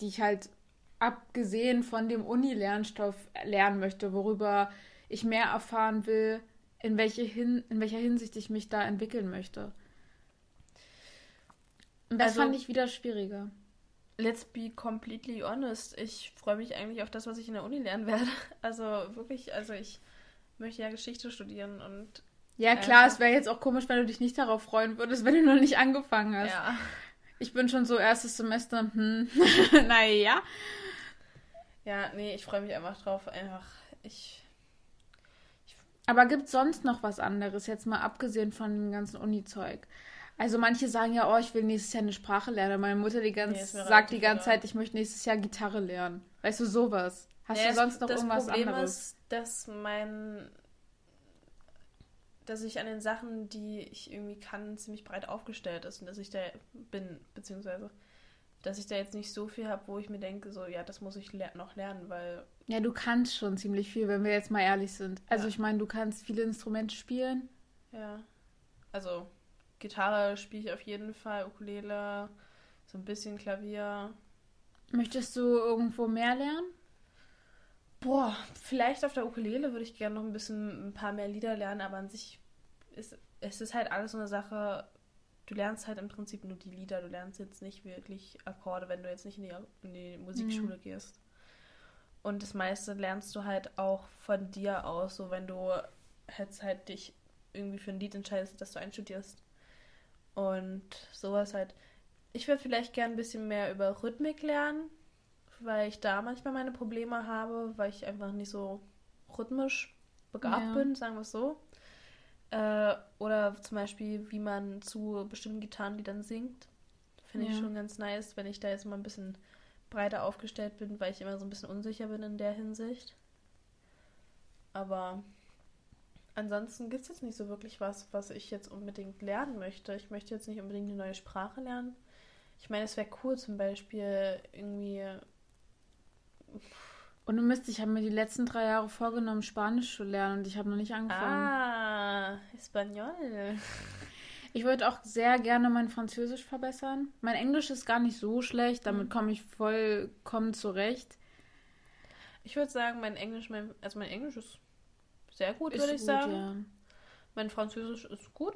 Speaker 2: die ich halt abgesehen von dem Uni-Lernstoff lernen möchte, worüber ich mehr erfahren will, in, welche hin, in welcher Hinsicht ich mich da entwickeln möchte. Und das also, fand ich wieder schwieriger
Speaker 1: let's be completely honest. Ich freue mich eigentlich auf das, was ich in der Uni lernen werde. Also wirklich, also ich möchte ja Geschichte studieren und.
Speaker 2: Ja, klar, es wäre jetzt auch komisch, wenn du dich nicht darauf freuen würdest, wenn du noch nicht angefangen hast. Ja. Ich bin schon so erstes Semester, hm, naja.
Speaker 1: Ja, nee, ich freue mich einfach drauf. Einfach, ich.
Speaker 2: ich Aber gibt es sonst noch was anderes, jetzt mal abgesehen von dem ganzen Uni-Zeug? Also manche sagen ja, oh, ich will nächstes Jahr eine Sprache lernen. Meine Mutter die ganz, nee, sagt die ganze Zeit, ich möchte nächstes Jahr Gitarre lernen. Weißt du, sowas. Hast ja, du sonst noch irgendwas
Speaker 1: Problem anderes? Ist, dass mein dass ich an den Sachen, die ich irgendwie kann, ziemlich breit aufgestellt ist und dass ich da bin, beziehungsweise dass ich da jetzt nicht so viel habe, wo ich mir denke, so, ja, das muss ich le noch lernen, weil.
Speaker 2: Ja, du kannst schon ziemlich viel, wenn wir jetzt mal ehrlich sind. Also ja. ich meine, du kannst viele Instrumente spielen.
Speaker 1: Ja. Also Gitarre spiele ich auf jeden Fall, Ukulele, so ein bisschen Klavier.
Speaker 2: Möchtest du irgendwo mehr lernen?
Speaker 1: Boah, vielleicht auf der Ukulele würde ich gerne noch ein bisschen ein paar mehr Lieder lernen, aber an sich ist es ist halt alles so eine Sache. Du lernst halt im Prinzip nur die Lieder, du lernst jetzt nicht wirklich Akkorde, wenn du jetzt nicht in die, in die Musikschule mhm. gehst. Und das meiste lernst du halt auch von dir aus, so wenn du jetzt halt dich irgendwie für ein Lied entscheidest, das du einstudierst, und sowas halt. Ich würde vielleicht gern ein bisschen mehr über Rhythmik lernen, weil ich da manchmal meine Probleme habe, weil ich einfach nicht so rhythmisch begabt
Speaker 2: Ja.
Speaker 1: bin, sagen wir es so. Äh, oder zum Beispiel, wie man zu bestimmten Gitarrenliedern singt. Finde ich
Speaker 2: Ja.
Speaker 1: schon ganz nice, wenn ich da jetzt mal ein bisschen breiter aufgestellt bin, weil ich immer so ein bisschen unsicher bin in der Hinsicht. Aber ansonsten gibt es jetzt nicht so wirklich was, was ich jetzt unbedingt lernen möchte. Ich möchte jetzt nicht unbedingt eine neue Sprache lernen. Ich meine, es wäre cool, zum Beispiel irgendwie.
Speaker 2: Und du Mist, ich habe mir die letzten drei Jahre vorgenommen, Spanisch zu lernen und ich habe noch nicht angefangen.
Speaker 1: Ah, Espanol.
Speaker 2: Ich würde auch sehr gerne mein Französisch verbessern. Mein Englisch ist gar nicht so schlecht,
Speaker 1: Mhm.
Speaker 2: damit komme ich vollkommen zurecht.
Speaker 1: Ich würde sagen, mein Englisch, mein, also mein Englisch ist sehr gut, würde ich
Speaker 2: gut,
Speaker 1: sagen.
Speaker 2: ja.
Speaker 1: Mein Französisch ist gut.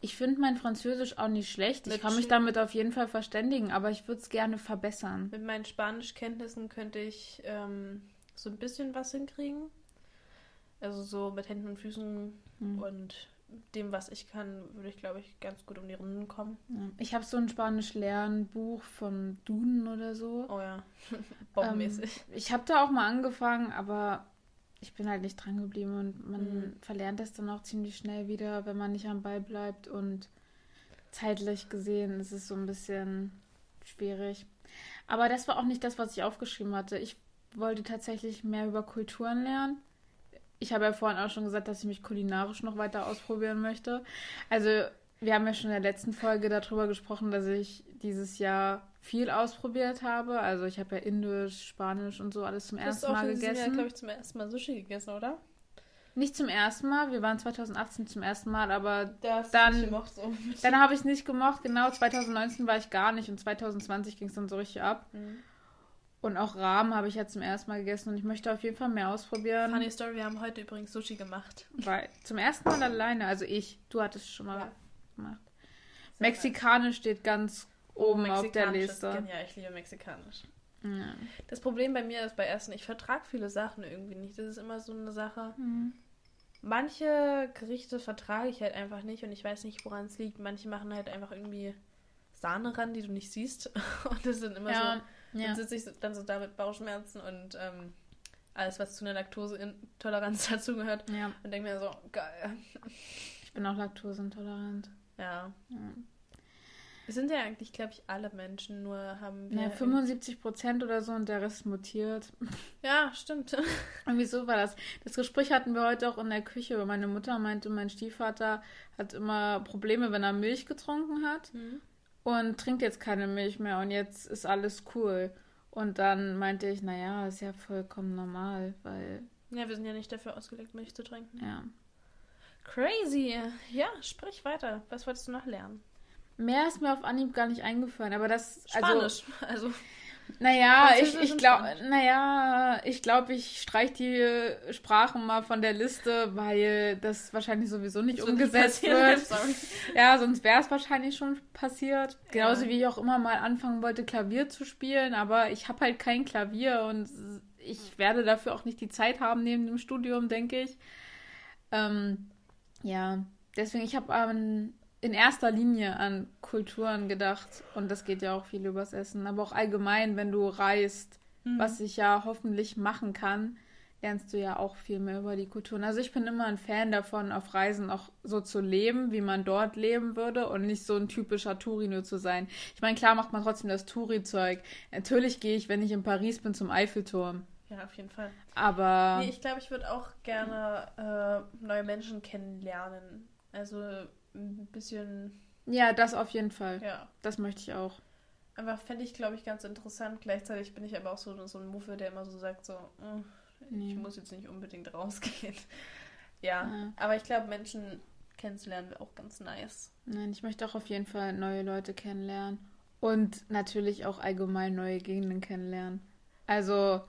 Speaker 2: Ich finde mein Französisch auch nicht schlecht. Ich kann mich damit auf jeden Fall verständigen, aber ich würde es gerne verbessern.
Speaker 1: Mit meinen Spanischkenntnissen könnte ich ähm, so ein bisschen was hinkriegen. Also so mit Händen und Füßen
Speaker 2: Hm.
Speaker 1: und dem, was ich kann, würde ich, glaube ich, ganz gut um die Runden kommen.
Speaker 2: Ja. Ich habe so ein Spanisch-Lernbuch von Duden oder so.
Speaker 1: Oh ja, bombenmäßig.
Speaker 2: Ähm, ich habe da auch mal angefangen, aber ich bin halt nicht dran geblieben und man
Speaker 1: Mhm.
Speaker 2: verlernt das dann auch ziemlich schnell wieder, wenn man nicht am Ball bleibt und zeitlich gesehen ist es so ein bisschen schwierig. Aber das war auch nicht das, was ich aufgeschrieben hatte. Ich wollte tatsächlich mehr über Kulturen lernen. Ich habe ja vorhin auch schon gesagt, dass ich mich kulinarisch noch weiter ausprobieren möchte. Also wir haben ja schon in der letzten Folge darüber gesprochen, dass ich dieses Jahr viel ausprobiert habe. Also ich habe ja Indisch, Spanisch und so alles zum
Speaker 1: Du hast
Speaker 2: ersten Mal gegessen.
Speaker 1: glaube ich, zum ersten Mal Sushi gegessen, oder?
Speaker 2: Nicht zum ersten Mal, wir waren 2018 zum ersten Mal, aber
Speaker 1: Da hast
Speaker 2: Dann-
Speaker 1: du gemocht, so.
Speaker 2: dann habe ich es nicht gemocht. Genau, 2019 war ich gar nicht und 2020 ging es dann so richtig ab.
Speaker 1: Mhm.
Speaker 2: Und auch Rahmen habe ich ja zum ersten Mal gegessen und ich möchte auf jeden Fall mehr ausprobieren.
Speaker 1: Funny Story, wir haben heute übrigens Sushi gemacht.
Speaker 2: Weil zum ersten Mal alleine, also ich, du hattest schon mal
Speaker 1: Ja.
Speaker 2: gemacht.
Speaker 1: Sehr
Speaker 2: Mexikanisch steht ganz oben auf der Liste.
Speaker 1: genial, ich liebe Mexikanisch.
Speaker 2: Ja.
Speaker 1: Das Problem bei mir ist bei Essen, ich vertrage viele Sachen irgendwie nicht. Das ist immer so eine Sache.
Speaker 2: Mhm.
Speaker 1: Manche Gerichte vertrage ich halt einfach nicht und ich weiß nicht, woran es liegt. Manche machen halt einfach irgendwie Sahne ran, die du nicht siehst. Und das sind immer
Speaker 2: Ja,
Speaker 1: so,
Speaker 2: ja.
Speaker 1: dann sitze ich dann so da mit Bauchschmerzen und ähm, alles, was zu einer Laktoseintoleranz dazugehört.
Speaker 2: ja.
Speaker 1: Und denke mir so, geil.
Speaker 2: Ich bin auch laktoseintolerant.
Speaker 1: Ja.
Speaker 2: Ja.
Speaker 1: Es sind ja eigentlich, glaube ich, alle Menschen, nur haben wir.
Speaker 2: Ja, 75 Prozent oder so und der Rest mutiert.
Speaker 1: ja, stimmt.
Speaker 2: Und wieso war das? Das Gespräch hatten wir heute auch in der Küche. Meine Mutter meinte, mein Stiefvater hat immer Probleme, wenn er Milch getrunken hat und trinkt jetzt keine Milch mehr und jetzt ist alles cool. Und dann meinte ich, naja, ist ja vollkommen normal, weil,
Speaker 1: Ja, wir sind ja nicht dafür ausgelegt, Milch zu trinken.
Speaker 2: ja.
Speaker 1: Crazy. Ja, sprich weiter. Was wolltest du noch lernen?
Speaker 2: Mehr ist mir auf Anhieb gar nicht eingefallen, aber das, also,
Speaker 1: Spanisch. Also,
Speaker 2: naja, ich, ich glaube, naja, ich glaube, ich streich die Sprachen mal von der Liste, weil das wahrscheinlich sowieso nicht
Speaker 1: das wird
Speaker 2: umgesetzt wird.
Speaker 1: Sorry.
Speaker 2: Ja, sonst wäre es wahrscheinlich schon passiert. Genauso
Speaker 1: Ja.
Speaker 2: wie ich auch immer mal anfangen wollte, Klavier zu spielen, aber ich habe halt kein Klavier und ich werde dafür auch nicht die Zeit haben neben dem Studium, denke ich. Ähm, ja, deswegen, ich habe ähm, in erster Linie an Kulturen gedacht und das geht ja auch viel übers Essen, aber auch allgemein, wenn du reist,
Speaker 1: Mhm.
Speaker 2: was ich ja hoffentlich machen kann, lernst du ja auch viel mehr über die Kulturen. Also ich bin immer ein Fan davon, auf Reisen auch so zu leben, wie man dort leben würde und nicht so ein typischer Touri nur zu sein. Ich meine, klar macht man trotzdem das Touri-Zeug. Natürlich gehe ich, wenn ich in Paris bin, zum Eiffelturm.
Speaker 1: Ja, auf jeden Fall.
Speaker 2: Aber
Speaker 1: Nee, ich glaube, ich würde auch gerne äh, neue Menschen kennenlernen. Also ein bisschen,
Speaker 2: ja, das auf jeden Fall.
Speaker 1: ja.
Speaker 2: Das möchte ich auch.
Speaker 1: Einfach fände ich, glaube ich, ganz interessant. Gleichzeitig bin ich aber auch so, so ein Muffe, der immer so sagt, so, "Mm,
Speaker 2: Nee.
Speaker 1: ich muss jetzt nicht unbedingt rausgehen. ja,
Speaker 2: Ja.
Speaker 1: aber ich glaube, Menschen kennenzulernen wäre auch ganz nice.
Speaker 2: Nein, ich möchte auch auf jeden Fall neue Leute kennenlernen. Und natürlich auch allgemein neue Gegenden kennenlernen. Also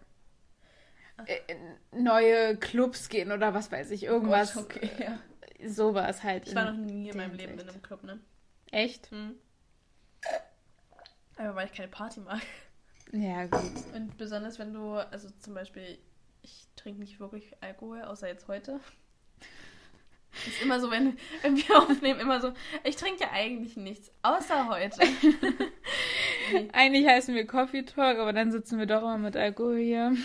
Speaker 2: äh, neue Clubs gehen oder was weiß ich, irgendwas.
Speaker 1: Gott, okay, ja.
Speaker 2: Sowas halt.
Speaker 1: Ich war noch nie in meinem Leben in einem Club, ne?
Speaker 2: Echt?
Speaker 1: Hm. Aber weil ich keine Party mag.
Speaker 2: Ja, gut.
Speaker 1: Und besonders wenn du, also zum Beispiel, ich trinke nicht wirklich Alkohol, außer jetzt heute. Ist immer so, wenn, wenn wir aufnehmen, immer so, ich trinke ja eigentlich nichts, außer heute.
Speaker 2: Eigentlich heißen wir Coffee Talk, aber dann sitzen wir doch immer mit Alkohol hier.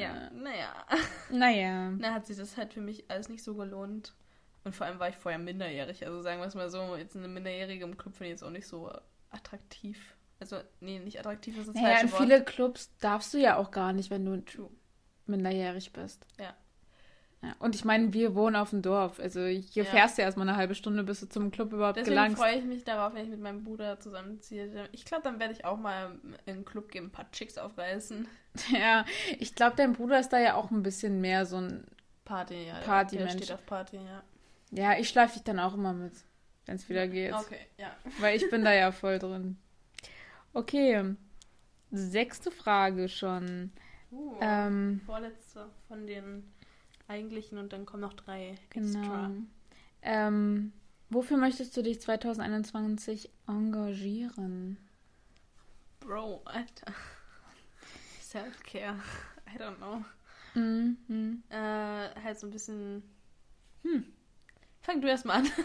Speaker 1: Ja, naja.
Speaker 2: Naja.
Speaker 1: Na, hat sich das halt für mich alles nicht so gelohnt. Und vor allem war ich vorher minderjährig. Also sagen wir es mal so, jetzt eine Minderjährige im Club finde ich jetzt auch nicht so attraktiv. Also, nee, nicht attraktiv ist das
Speaker 2: Naja, in
Speaker 1: falsche Wort.
Speaker 2: viele Clubs darfst du ja auch gar nicht, wenn du
Speaker 1: True.
Speaker 2: minderjährig bist.
Speaker 1: Ja.
Speaker 2: Ja. Und ich meine, wir wohnen auf dem Dorf. Also hier
Speaker 1: Ja.
Speaker 2: fährst du erstmal eine halbe Stunde, bis du zum Club überhaupt
Speaker 1: Deswegen
Speaker 2: gelangst.
Speaker 1: freue ich mich darauf, wenn ich mit meinem Bruder zusammenziehe. Ich glaube, dann werde ich auch mal in den Club gehen, ein paar Chicks aufreißen.
Speaker 2: Ja, ich glaube, dein Bruder ist da ja auch ein bisschen mehr so ein.
Speaker 1: Party, ja. der-
Speaker 2: Partymensch.
Speaker 1: Der steht auf Party, ja.
Speaker 2: Ja, ich schleife dich dann auch immer mit, wenn es wieder geht.
Speaker 1: Okay, ja.
Speaker 2: Weil ich bin da ja voll drin. Okay. Sechste Frage schon.
Speaker 1: Uh,
Speaker 2: Ähm,
Speaker 1: Vorletzte von den eigentlichen und dann kommen noch drei
Speaker 2: genau.
Speaker 1: extra.
Speaker 2: Ähm, wofür möchtest du dich 2021 engagieren?
Speaker 1: Bro, Alter. Self-Care. I don't know.
Speaker 2: Mhm.
Speaker 1: Äh, halt so ein bisschen. Hm. Fang du erst mal an.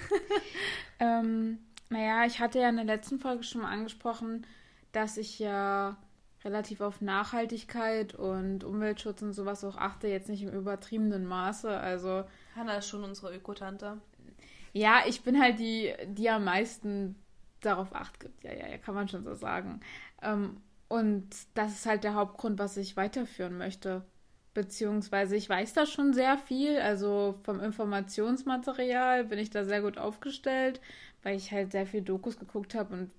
Speaker 2: Ähm, naja, ich hatte ja in der letzten Folge schon mal angesprochen, dass ich ja relativ auf Nachhaltigkeit und Umweltschutz und sowas auch achte, jetzt nicht im übertriebenen Maße. Also
Speaker 1: Hanna ist schon unsere Ökotante.
Speaker 2: ja, ich bin halt die, die am meisten darauf acht gibt. Ja, ja, ja, kann man schon so sagen. Ähm, und das ist halt der Hauptgrund, was ich weiterführen möchte. Beziehungsweise ich weiß da schon sehr viel. Also vom Informationsmaterial bin ich da sehr gut aufgestellt, weil ich halt sehr viel Dokus geguckt habe und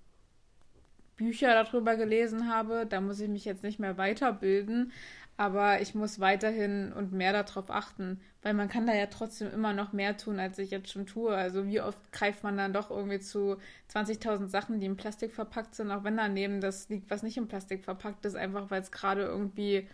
Speaker 2: Bücher darüber gelesen habe. Da muss ich mich jetzt nicht mehr weiterbilden. Aber ich muss weiterhin und mehr darauf achten, weil man kann da ja trotzdem immer noch mehr tun, als ich jetzt schon tue. Also wie oft greift man dann doch irgendwie zu 20.000 Sachen, die in Plastik verpackt sind, auch wenn daneben das liegt, was nicht in Plastik verpackt ist, einfach weil es gerade irgendwie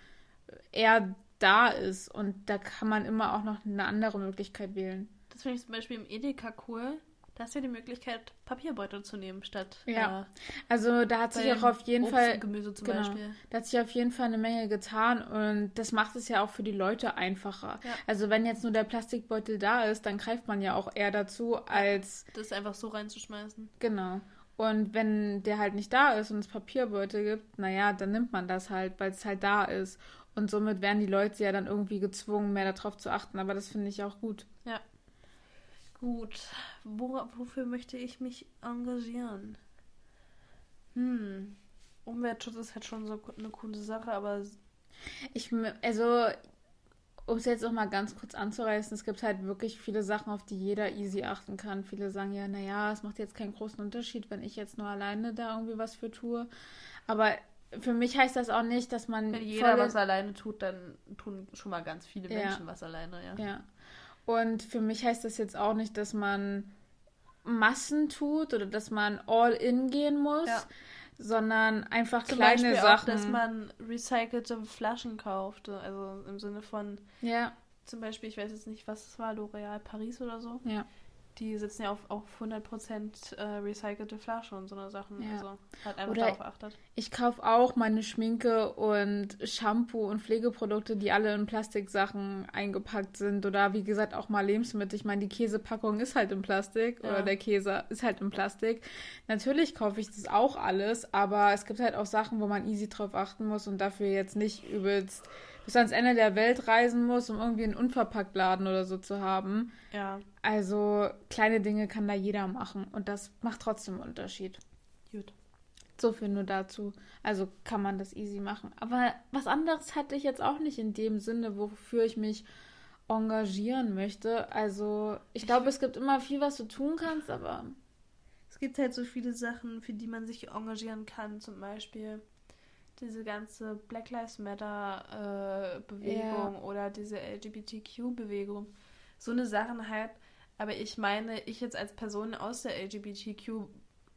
Speaker 2: eher da ist. Und da kann man immer auch noch eine andere Möglichkeit wählen.
Speaker 1: Das finde ich zum Beispiel im Edeka cool. Da hast du ja die Möglichkeit, Papierbeutel zu nehmen, statt.
Speaker 2: Ja.
Speaker 1: Äh,
Speaker 2: Also da hat sich auch auf jeden
Speaker 1: Obst
Speaker 2: Fall
Speaker 1: Gemüse zum
Speaker 2: genau.
Speaker 1: Beispiel.
Speaker 2: Da hat sich auf jeden Fall eine Menge getan und das macht es ja auch für die Leute einfacher.
Speaker 1: Ja.
Speaker 2: Also wenn jetzt nur der Plastikbeutel da ist, dann greift man ja auch eher dazu, als
Speaker 1: Das einfach so reinzuschmeißen.
Speaker 2: genau. Und wenn der halt nicht da ist und es Papierbeutel gibt, naja, dann nimmt man das halt, weil es halt da ist. Und somit werden die Leute ja dann irgendwie gezwungen, mehr darauf zu achten. Aber das finde ich auch gut.
Speaker 1: Gut. Wo, wofür möchte ich mich engagieren? Hm. Umweltschutz ist halt schon so eine coole Sache, aber
Speaker 2: Ich, also, um es jetzt auch mal ganz kurz anzureißen, es gibt halt wirklich viele Sachen, auf die jeder easy achten kann. Viele sagen ja, naja, es macht jetzt keinen großen Unterschied, wenn ich jetzt nur alleine da irgendwie was für tue. Aber für mich heißt das auch nicht, dass man.
Speaker 1: wenn jeder
Speaker 2: voll-
Speaker 1: was alleine tut, dann tun schon mal ganz viele
Speaker 2: Ja.
Speaker 1: Menschen was alleine, ja.
Speaker 2: Ja. Und für mich heißt das jetzt auch nicht, dass man Massen tut oder dass man all in gehen muss,
Speaker 1: Ja.
Speaker 2: sondern einfach
Speaker 1: Zum
Speaker 2: kleine
Speaker 1: Beispiel
Speaker 2: Sachen.
Speaker 1: auch, dass man recycelte Flaschen kauft. Also im Sinne von,
Speaker 2: ja,
Speaker 1: zum Beispiel, ich weiß jetzt nicht, was es war, L'Oreal Paris oder so.
Speaker 2: ja.
Speaker 1: Die sitzen ja auf, auf 100% äh, recycelte Flaschen und so eine Sachen.
Speaker 2: Ja.
Speaker 1: Also halt einfach
Speaker 2: Oder-
Speaker 1: darauf achtet.
Speaker 2: Ich kaufe auch meine Schminke und Shampoo und Pflegeprodukte, die alle in Plastiksachen eingepackt sind. Oder wie gesagt auch mal Lebensmittel. Ich meine, die Käsepackung ist halt in Plastik
Speaker 1: Ja.
Speaker 2: oder der Käse ist halt in Plastik. Natürlich kaufe ich das auch alles, aber es gibt halt auch Sachen, wo man easy drauf achten muss und dafür jetzt nicht übelst bis ans Ende der Welt reisen muss, um irgendwie einen Unverpacktladen oder so zu haben.
Speaker 1: Ja,
Speaker 2: Also kleine Dinge kann da jeder machen und das macht trotzdem einen Unterschied.
Speaker 1: gut.
Speaker 2: So viel nur dazu. Also kann man das easy machen. Aber was anderes hatte ich jetzt auch nicht in dem Sinne, wofür ich mich engagieren möchte. Also ich glaube, es gibt immer viel, was du tun kannst, aber
Speaker 1: Es gibt halt so viele Sachen, für die man sich engagieren kann. Zum Beispiel diese ganze Black Lives Matter äh, Bewegung oder diese LGBTQ Bewegung. So eine Sachen halt. Aber ich meine, ich jetzt als Person aus der LGBTQ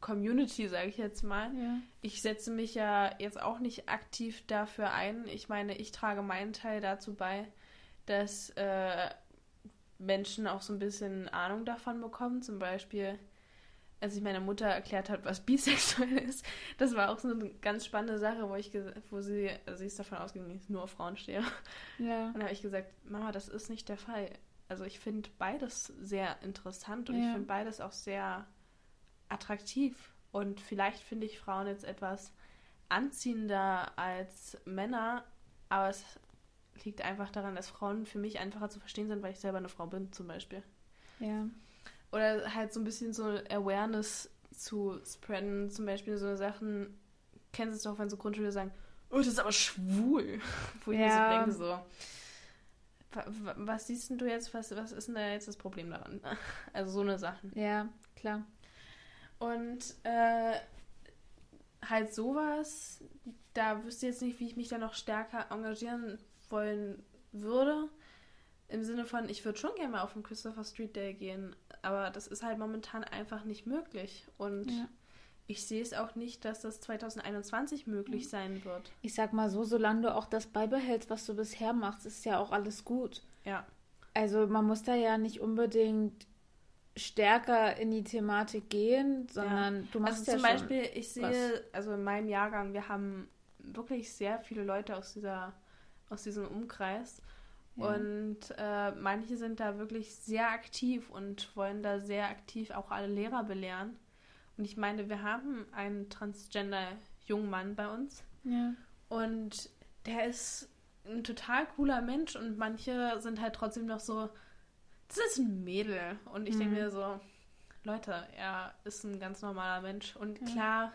Speaker 1: Community, sage ich jetzt mal,
Speaker 2: ja.
Speaker 1: ich setze mich ja jetzt auch nicht aktiv dafür ein. Ich meine, ich trage meinen Teil dazu bei, dass äh, Menschen auch so ein bisschen Ahnung davon bekommen. Zum Beispiel, als ich meiner Mutter erklärt habe, was bisexuell ist. Das war auch so eine ganz spannende Sache, wo ich wo sie, also sie ist davon ausgegangen, dass ich nur auf Frauen stehe.
Speaker 2: Ja.
Speaker 1: Und da habe ich gesagt, Mama, das ist nicht der Fall. Also ich finde beides sehr interessant und ich
Speaker 2: Ja.
Speaker 1: finde beides auch sehr attraktiv. Und vielleicht finde ich Frauen jetzt etwas anziehender als Männer, aber es liegt einfach daran, dass Frauen für mich einfacher zu verstehen sind, weil ich selber eine Frau bin, zum Beispiel.
Speaker 2: Ja.
Speaker 1: Oder halt so ein bisschen so Awareness zu spreaden, zum Beispiel so Sachen, kennst du es doch, wenn so Grundschüler sagen, oh, das ist aber schwul. Wo ich mir so
Speaker 2: Ja.
Speaker 1: denke, so, wa- wa- was siehst denn du jetzt, was, was ist denn da jetzt das Problem daran? Also so eine Sachen.
Speaker 2: Ja, klar.
Speaker 1: Und äh, halt sowas, da wüsste ich jetzt nicht, wie ich mich da noch stärker engagieren wollen würde. Im Sinne von, ich würde schon gerne mal auf den Christopher Street Day gehen, aber das ist halt momentan einfach nicht möglich. Und
Speaker 2: Ja.
Speaker 1: ich sehe es auch nicht, dass das 2021 möglich sein wird.
Speaker 2: Ich sag mal so, solange du auch das beibehältst, was du bisher machst, ist ja auch alles gut.
Speaker 1: Ja.
Speaker 2: Also man muss da ja nicht unbedingt stärker in die Thematik gehen, sondern du machst
Speaker 1: Also
Speaker 2: ja
Speaker 1: zum
Speaker 2: schon.
Speaker 1: Beispiel, ich sehe, also in meinem Jahrgang, wir haben wirklich sehr viele Leute aus dieser, aus diesem Umkreis.
Speaker 2: Ja.
Speaker 1: Und äh, manche sind da wirklich sehr aktiv und wollen da sehr aktiv auch alle Lehrer belehren. Und ich meine, wir haben einen transgender-jungen Mann bei uns.
Speaker 2: Ja.
Speaker 1: Und der ist ein total cooler Mensch und manche sind halt trotzdem noch so, das ist ein Mädel. Und ich denke
Speaker 2: Mhm.
Speaker 1: mir so, Leute, er ist ein ganz normaler Mensch. Und
Speaker 2: Ja.
Speaker 1: klar,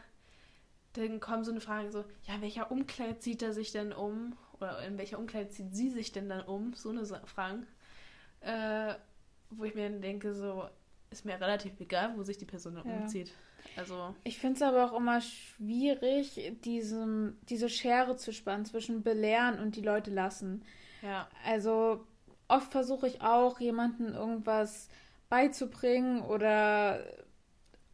Speaker 1: dann kommen so eine Frage so, ja, welcher Umkleid zieht er sich denn um? Oder in welcher Umkleid zieht sie sich denn dann um? So eine Fragen. Äh, wo ich mir dann denke, so, ist mir relativ egal, wo sich die Person
Speaker 2: Ja.
Speaker 1: umzieht. Also,
Speaker 2: Ich finde es aber auch immer schwierig, diesem, diese Schere zu spannen zwischen belehren und die Leute lassen.
Speaker 1: ja.
Speaker 2: Also oft versuche ich auch, jemandem irgendwas beizubringen oder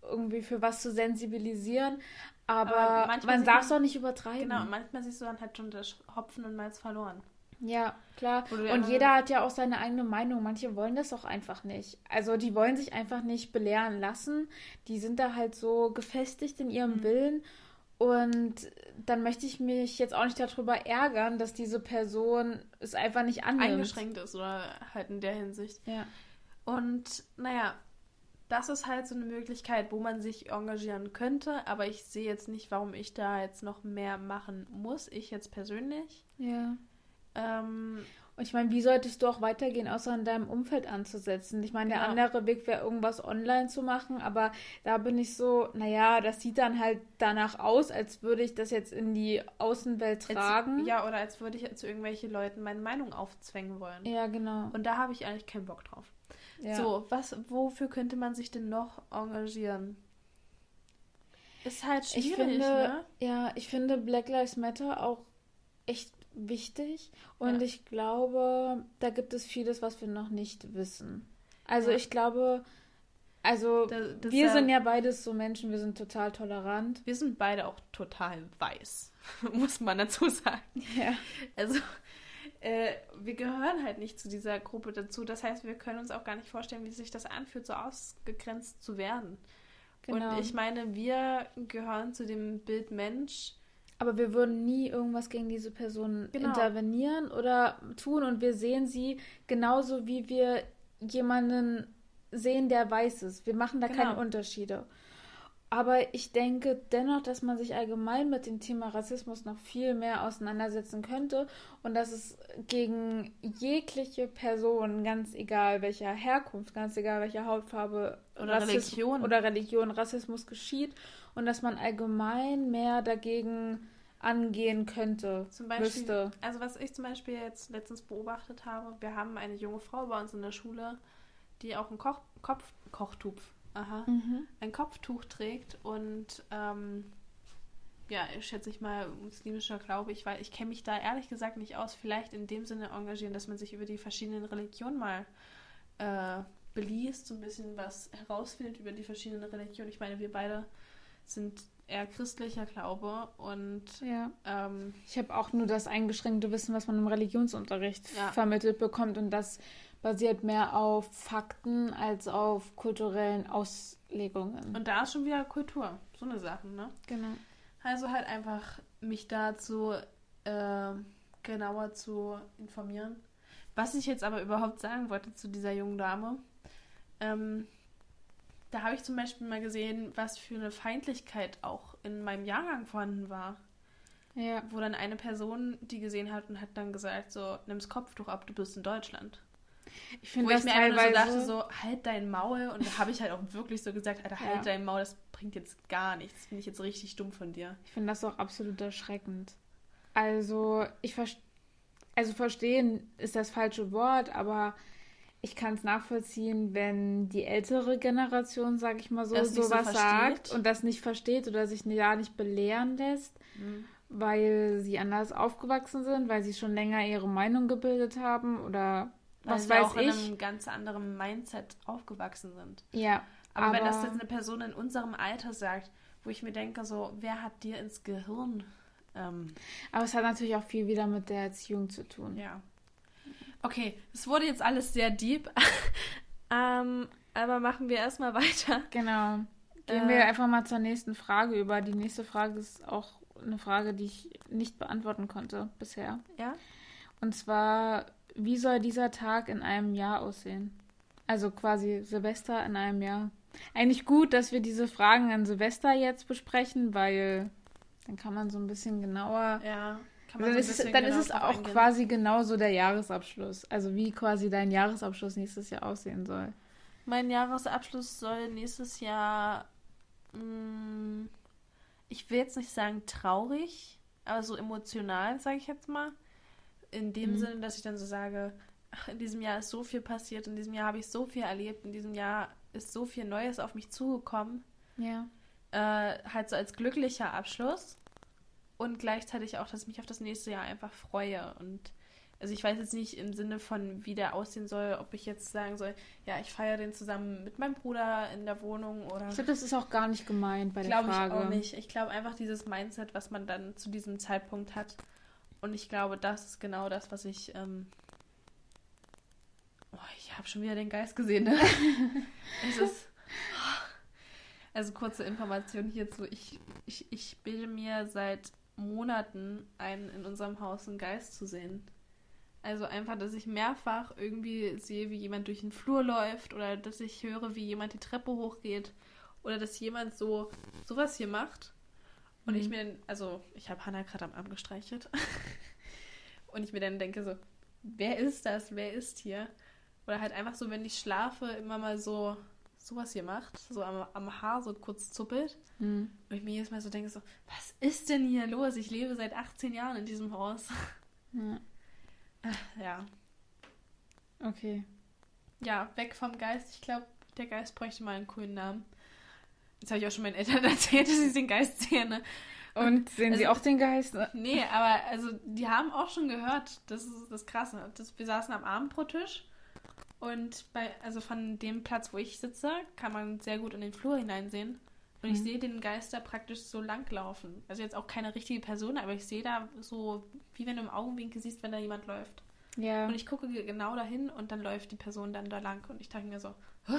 Speaker 2: irgendwie für was zu sensibilisieren, aber,
Speaker 1: Aber
Speaker 2: man darf es auch nicht übertreiben.
Speaker 1: Genau, manchmal siehst du dann halt schon das Hopfen und Malz verloren.
Speaker 2: Ja, klar. Und jeder hat ja auch seine eigene Meinung. Manche wollen das auch einfach nicht. Also die wollen sich einfach nicht belehren lassen. Die sind da halt so gefestigt in ihrem
Speaker 1: Mhm.
Speaker 2: Willen. Und dann möchte ich mich jetzt auch nicht darüber ärgern, dass diese Person es einfach nicht annimmt.
Speaker 1: eingeschränkt ist oder halt in der Hinsicht.
Speaker 2: Ja.
Speaker 1: Und naja, das ist halt so eine Möglichkeit, wo man sich engagieren könnte, aber ich sehe jetzt nicht, warum ich da jetzt noch mehr machen muss, ich jetzt persönlich.
Speaker 2: Ja.
Speaker 1: Ähm,
Speaker 2: Und ich meine, wie solltest du auch weitergehen, außer in deinem Umfeld anzusetzen? Ich meine, der
Speaker 1: Genau.
Speaker 2: andere Weg wäre, irgendwas online zu machen, aber da bin ich so, naja, das sieht dann halt danach aus, als würde ich das jetzt in die Außenwelt tragen.
Speaker 1: Als, ja, oder als würde ich zu irgendwelchen Leuten meine Meinung aufzwängen wollen.
Speaker 2: Ja, genau.
Speaker 1: Und da habe ich eigentlich keinen Bock drauf.
Speaker 2: Ja.
Speaker 1: So, was, wofür könnte man sich denn noch engagieren? Ist halt schwierig,
Speaker 2: Ich finde,
Speaker 1: ne?
Speaker 2: ja, ich finde Black Lives Matter auch echt wichtig und
Speaker 1: Ja.
Speaker 2: ich glaube, da gibt es vieles, was wir noch nicht wissen. Also
Speaker 1: Ja.
Speaker 2: ich glaube, also
Speaker 1: Da- das
Speaker 2: wir
Speaker 1: ja-
Speaker 2: sind ja beides so Menschen, wir sind total tolerant.
Speaker 1: Wir sind beide auch total weiß, muss man dazu sagen.
Speaker 2: Ja.
Speaker 1: Also, äh, wir gehören halt nicht zu dieser Gruppe dazu. Das heißt, wir können uns auch gar nicht vorstellen, wie sich das anfühlt, so ausgegrenzt zu werden.
Speaker 2: Genau.
Speaker 1: Und ich meine, wir gehören zu dem Bild Mensch.
Speaker 2: Aber wir würden nie irgendwas gegen diese Person
Speaker 1: Genau.
Speaker 2: intervenieren oder tun und wir sehen sie genauso wie wir jemanden sehen, der weiß ist. Wir machen da
Speaker 1: Genau.
Speaker 2: keine Unterschiede. Aber ich denke dennoch, dass man sich allgemein mit dem Thema Rassismus noch viel mehr auseinandersetzen könnte und dass es gegen jegliche Person, ganz egal welcher Herkunft, ganz egal welcher Hautfarbe
Speaker 1: Oder
Speaker 2: Rassism-
Speaker 1: Religion.
Speaker 2: oder Religion Rassismus geschieht und dass man allgemein mehr dagegen angehen könnte,
Speaker 1: Zum Beispiel,
Speaker 2: müsste.
Speaker 1: also was ich zum Beispiel jetzt letztens beobachtet habe, wir haben eine junge Frau bei uns in der Schule, die auch ein Koch Kopf Kochtuch, aha,
Speaker 2: Mhm.
Speaker 1: ein Kopftuch trägt und ähm, ja, ich schätze ich mal muslimischer Glaube. Ich weiß, ich kenne mich da ehrlich gesagt nicht aus. Vielleicht in dem Sinne engagieren, dass man sich über die verschiedenen Religionen mal äh, beliest, so ein bisschen was herausfindet über die verschiedenen Religionen. Ich meine, wir beide sind eher christlicher Glaube und
Speaker 2: Ja.
Speaker 1: ähm,
Speaker 2: Ich habe auch nur das eingeschränkte Wissen, was man im Religionsunterricht
Speaker 1: Ja.
Speaker 2: vermittelt bekommt und das basiert mehr auf Fakten als auf kulturellen Auslegungen.
Speaker 1: und da ist schon wieder Kultur, so eine Sache, ne?
Speaker 2: genau.
Speaker 1: Also halt einfach mich dazu äh, genauer zu informieren. Was ich jetzt aber überhaupt sagen wollte zu dieser jungen Dame, ähm, da habe ich zum Beispiel mal gesehen, was für eine Feindlichkeit auch in meinem Jahrgang vorhanden war.
Speaker 2: Ja.
Speaker 1: Wo dann eine Person die gesehen hat und hat dann gesagt, so, nimm's Kopftuch ab, du bist in Deutschland.
Speaker 2: Ich finde
Speaker 1: ich
Speaker 2: das
Speaker 1: mir einfach nur so
Speaker 2: teilweise...
Speaker 1: dachte, so, halt dein Maul. Und da habe ich halt auch wirklich so gesagt, Alter, halt
Speaker 2: Ja.
Speaker 1: dein Maul, das bringt jetzt gar nichts. Das finde ich jetzt richtig dumm von dir.
Speaker 2: Ich finde das auch absolut erschreckend. Also, ich verstehe, also verstehen ist das falsche Wort, aber ich kann es nachvollziehen, wenn die ältere Generation, sag ich mal so,
Speaker 1: Das so
Speaker 2: sowas
Speaker 1: versteht.
Speaker 2: sagt und das nicht versteht oder sich ja nicht belehren lässt, weil sie anders aufgewachsen sind, weil sie schon länger ihre Meinung gebildet haben oder
Speaker 1: Weil
Speaker 2: was weiß
Speaker 1: auch in
Speaker 2: ich.
Speaker 1: einem ganz anderen Mindset aufgewachsen sind.
Speaker 2: Ja,
Speaker 1: Aber, wenn das
Speaker 2: Aber-
Speaker 1: jetzt eine Person in unserem Alter sagt, wo ich mir denke, so, wer hat dir ins Gehirn? Ähm,
Speaker 2: aber es hat natürlich auch viel wieder mit der Erziehung zu tun.
Speaker 1: ja. Okay, es wurde jetzt alles sehr deep. ähm, aber machen wir erstmal weiter.
Speaker 2: Genau. Gehen
Speaker 1: Äh,
Speaker 2: wir einfach mal zur nächsten Frage über. Die nächste Frage ist auch eine Frage, die ich nicht beantworten konnte bisher.
Speaker 1: Ja?
Speaker 2: Und zwar, wie soll dieser Tag in einem Jahr aussehen? Also quasi Silvester in einem Jahr. Eigentlich gut, dass wir diese Fragen an Silvester jetzt besprechen, weil dann kann man so ein bisschen genauer.
Speaker 1: Ja. Kann
Speaker 2: Dann
Speaker 1: so
Speaker 2: ist, dann
Speaker 1: genau
Speaker 2: ist es auch
Speaker 1: eingehen.
Speaker 2: quasi genauso der Jahresabschluss. Also wie quasi dein Jahresabschluss nächstes Jahr aussehen soll.
Speaker 1: Mein Jahresabschluss soll nächstes Jahr, mh, ich will jetzt nicht sagen traurig, aber so emotional, sage ich jetzt mal. In dem
Speaker 2: Mhm.
Speaker 1: Sinne, dass ich dann so sage, ach, in diesem Jahr ist so viel passiert, in diesem Jahr habe ich so viel erlebt, in diesem Jahr ist so viel Neues auf mich zugekommen.
Speaker 2: Ja.
Speaker 1: Äh, halt so als glücklicher Abschluss und gleichzeitig auch, dass ich mich auf das nächste Jahr einfach freue. Und also ich weiß jetzt nicht im Sinne von, wie der aussehen soll, ob ich jetzt sagen soll, ja, ich feiere den zusammen mit meinem Bruder in der Wohnung oder.
Speaker 2: Ich glaube, das ist auch gar nicht gemeint bei der
Speaker 1: Glaube ich
Speaker 2: Frage.
Speaker 1: auch nicht. Ich glaube einfach dieses Mindset, was man dann zu diesem Zeitpunkt hat. Und ich glaube, das ist genau das, was ich. Ähm oh, ich habe schon wieder den Geist gesehen. Ne? es ist. Also kurze Information hierzu. Ich, ich, ich bilde mir seit Monaten ein, in unserem Haus einen Geist zu sehen. Also einfach, dass ich mehrfach irgendwie sehe, wie jemand durch den Flur läuft oder dass ich höre, wie jemand die Treppe hochgeht oder dass jemand so sowas hier macht. Und ich
Speaker 2: Mhm.
Speaker 1: mir dann, also ich habe Hannah gerade am Arm gestreichelt. und ich mir dann denke so, wer ist das? Wer ist hier? Oder halt einfach so, wenn ich schlafe, immer mal so sowas hier macht, so am, am Haar so kurz zuppelt.
Speaker 2: Hm.
Speaker 1: Und ich mir jedes Mal so denke so, was ist denn hier los? Ich lebe seit 18 Jahren in diesem Haus.
Speaker 2: Ja.
Speaker 1: Ja.
Speaker 2: Okay.
Speaker 1: Ja, weg vom Geist. Ich glaube, der Geist bräuchte mal einen coolen Namen. Jetzt habe ich auch schon meinen Eltern erzählt, dass ich den Geist sehe. Ne?
Speaker 2: Und sehen Sie
Speaker 1: Also-
Speaker 2: auch den Geist?
Speaker 1: Nee, aber also die haben auch schon gehört, das ist das Krasse. Das, wir saßen am Abendbrottisch und bei, also von dem Platz, wo ich sitze, kann man sehr gut in den Flur hineinsehen. Und ich
Speaker 2: Mhm.
Speaker 1: sehe den Geister praktisch so langlaufen. Also jetzt auch keine richtige Person, aber ich sehe da so, wie wenn du im Augenwinkel siehst, wenn da jemand läuft.
Speaker 2: Ja.
Speaker 1: Und ich gucke ge- genau dahin und dann läuft die Person dann da lang. Und ich dachte mir so, Hä?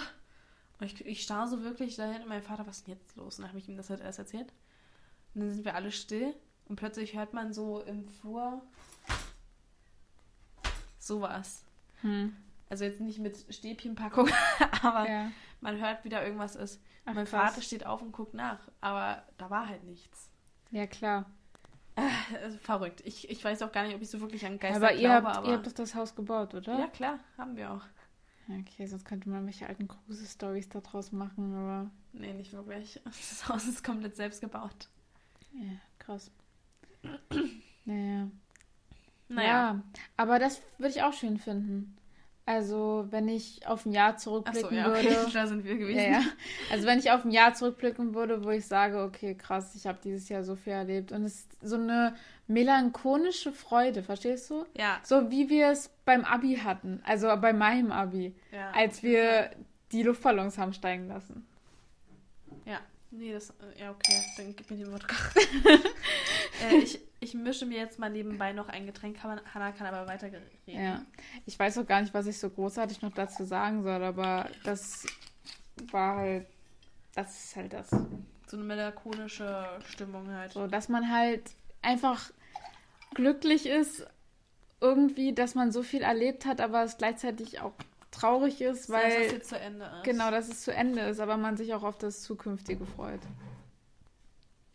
Speaker 1: Und ich, ich starre so wirklich dahin und mein Vater, was ist denn jetzt los? Und dann habe ich ihm das halt erst erzählt. Und dann sind wir alle still und plötzlich hört man so im Flur sowas.
Speaker 2: Hm.
Speaker 1: Also jetzt nicht mit Stäbchenpackung, aber
Speaker 2: Ja.
Speaker 1: man hört, wie da irgendwas ist.
Speaker 2: Ach,
Speaker 1: mein
Speaker 2: krass.
Speaker 1: Vater steht auf und guckt nach, aber da war halt nichts.
Speaker 2: Ja, klar.
Speaker 1: Also verrückt. Ich, ich weiß auch gar nicht, ob ich so wirklich an Geister
Speaker 2: aber ihr
Speaker 1: glaube,
Speaker 2: habt,
Speaker 1: aber
Speaker 2: ihr habt doch das Haus gebaut, oder?
Speaker 1: ja klar, haben wir auch.
Speaker 2: Okay, sonst könnte man welche alten Grusel-Stories da draus machen, aber
Speaker 1: Nee, nicht wirklich. Das Haus ist komplett selbst gebaut.
Speaker 2: ja, krass. naja.
Speaker 1: Naja.
Speaker 2: Ja, aber das würde ich auch schön finden. Also, wenn ich auf ein Jahr zurückblicken
Speaker 1: ja, okay.
Speaker 2: würde.
Speaker 1: da sind wir gewesen.
Speaker 2: Ja, ja. Also wenn ich auf ein Jahr zurückblicken würde, wo ich sage, okay, krass, ich habe dieses Jahr so viel erlebt. Und es ist so eine melancholische Freude, verstehst du?
Speaker 1: Ja,
Speaker 2: So wie wir es beim Abi hatten, also bei meinem Abi,
Speaker 1: ja.
Speaker 2: als wir die Luftballons haben steigen lassen.
Speaker 1: Ja, nee, das. äh, Ja, okay, dann gib mir den Wodka. äh, ich, ich mische mir jetzt mal nebenbei noch ein Getränk. Hanna Hannah kann aber weiter reden.
Speaker 2: Ja. Ich weiß auch gar nicht, was ich so großartig noch dazu sagen soll, aber das war halt, das ist halt das.
Speaker 1: So eine melancholische Stimmung halt.
Speaker 2: So, dass man halt einfach glücklich ist, irgendwie, dass man so viel erlebt hat, aber es gleichzeitig auch traurig ist,
Speaker 1: heißt, dass
Speaker 2: weil
Speaker 1: jetzt zu Ende ist.
Speaker 2: genau, dass es zu Ende ist, aber man sich auch auf das Zukünftige freut.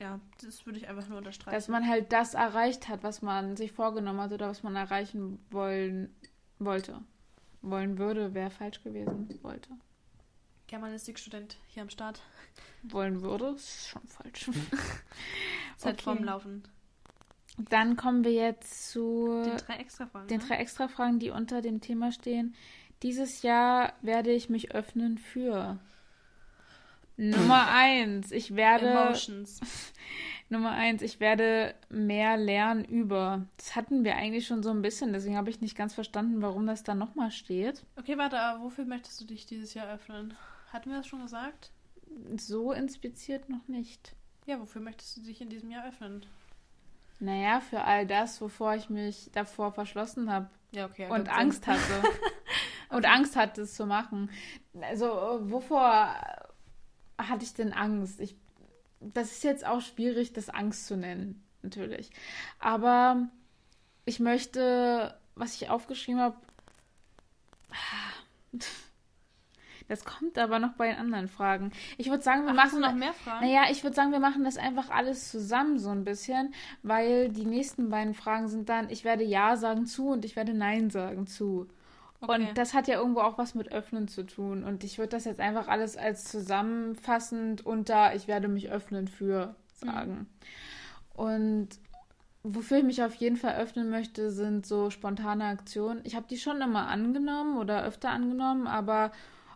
Speaker 1: Ja, das würde ich einfach nur unterstreichen.
Speaker 2: Dass man halt das erreicht hat, was man sich vorgenommen hat oder was man erreichen wollen wollte. Wollen würde, wäre falsch gewesen. Wollte.
Speaker 1: Germanistikstudent hier am Start.
Speaker 2: Wollen würde, ist schon falsch.
Speaker 1: Zeit okay. vorm Laufen.
Speaker 2: Dann kommen wir jetzt zu
Speaker 1: den drei Extra-Fragen.
Speaker 2: Den ne? drei Extra-Fragen, die unter dem Thema stehen. Dieses Jahr werde ich mich öffnen für Nummer eins. Ich werde. Emotions. Nummer eins, ich werde mehr lernen über. Das hatten wir eigentlich schon so ein bisschen, deswegen habe ich nicht ganz verstanden, warum das da nochmal steht.
Speaker 1: Okay, warte, aber wofür möchtest du dich dieses Jahr öffnen? Hatten wir das schon gesagt?
Speaker 2: So inspiziert noch nicht.
Speaker 1: Ja, wofür möchtest du dich in diesem Jahr öffnen?
Speaker 2: Naja, für all das, wovor ich mich davor verschlossen habe.
Speaker 1: Ja, okay.
Speaker 2: Und Angst hatte. und Angst hatte, es zu machen. Also, wovor hatte ich denn Angst? Ich das ist jetzt auch schwierig, das Angst zu nennen, natürlich. Aber ich möchte, was ich aufgeschrieben habe, das kommt aber noch bei den anderen Fragen. Ich würde sagen, wir Ach, machen
Speaker 1: noch mehr Fragen.
Speaker 2: Naja, ich würde sagen, wir machen das einfach alles zusammen so ein bisschen, weil die nächsten beiden Fragen sind dann, ich werde Ja sagen zu und ich werde Nein sagen zu. Okay. Und das hat ja irgendwo auch was mit Öffnen zu tun. Und ich würde das jetzt einfach alles als zusammenfassend unter Ich werde mich öffnen für sagen. Mhm. Und wofür ich mich auf jeden Fall öffnen möchte, sind so spontane Aktionen. Ich habe die schon immer angenommen oder öfter angenommen, aber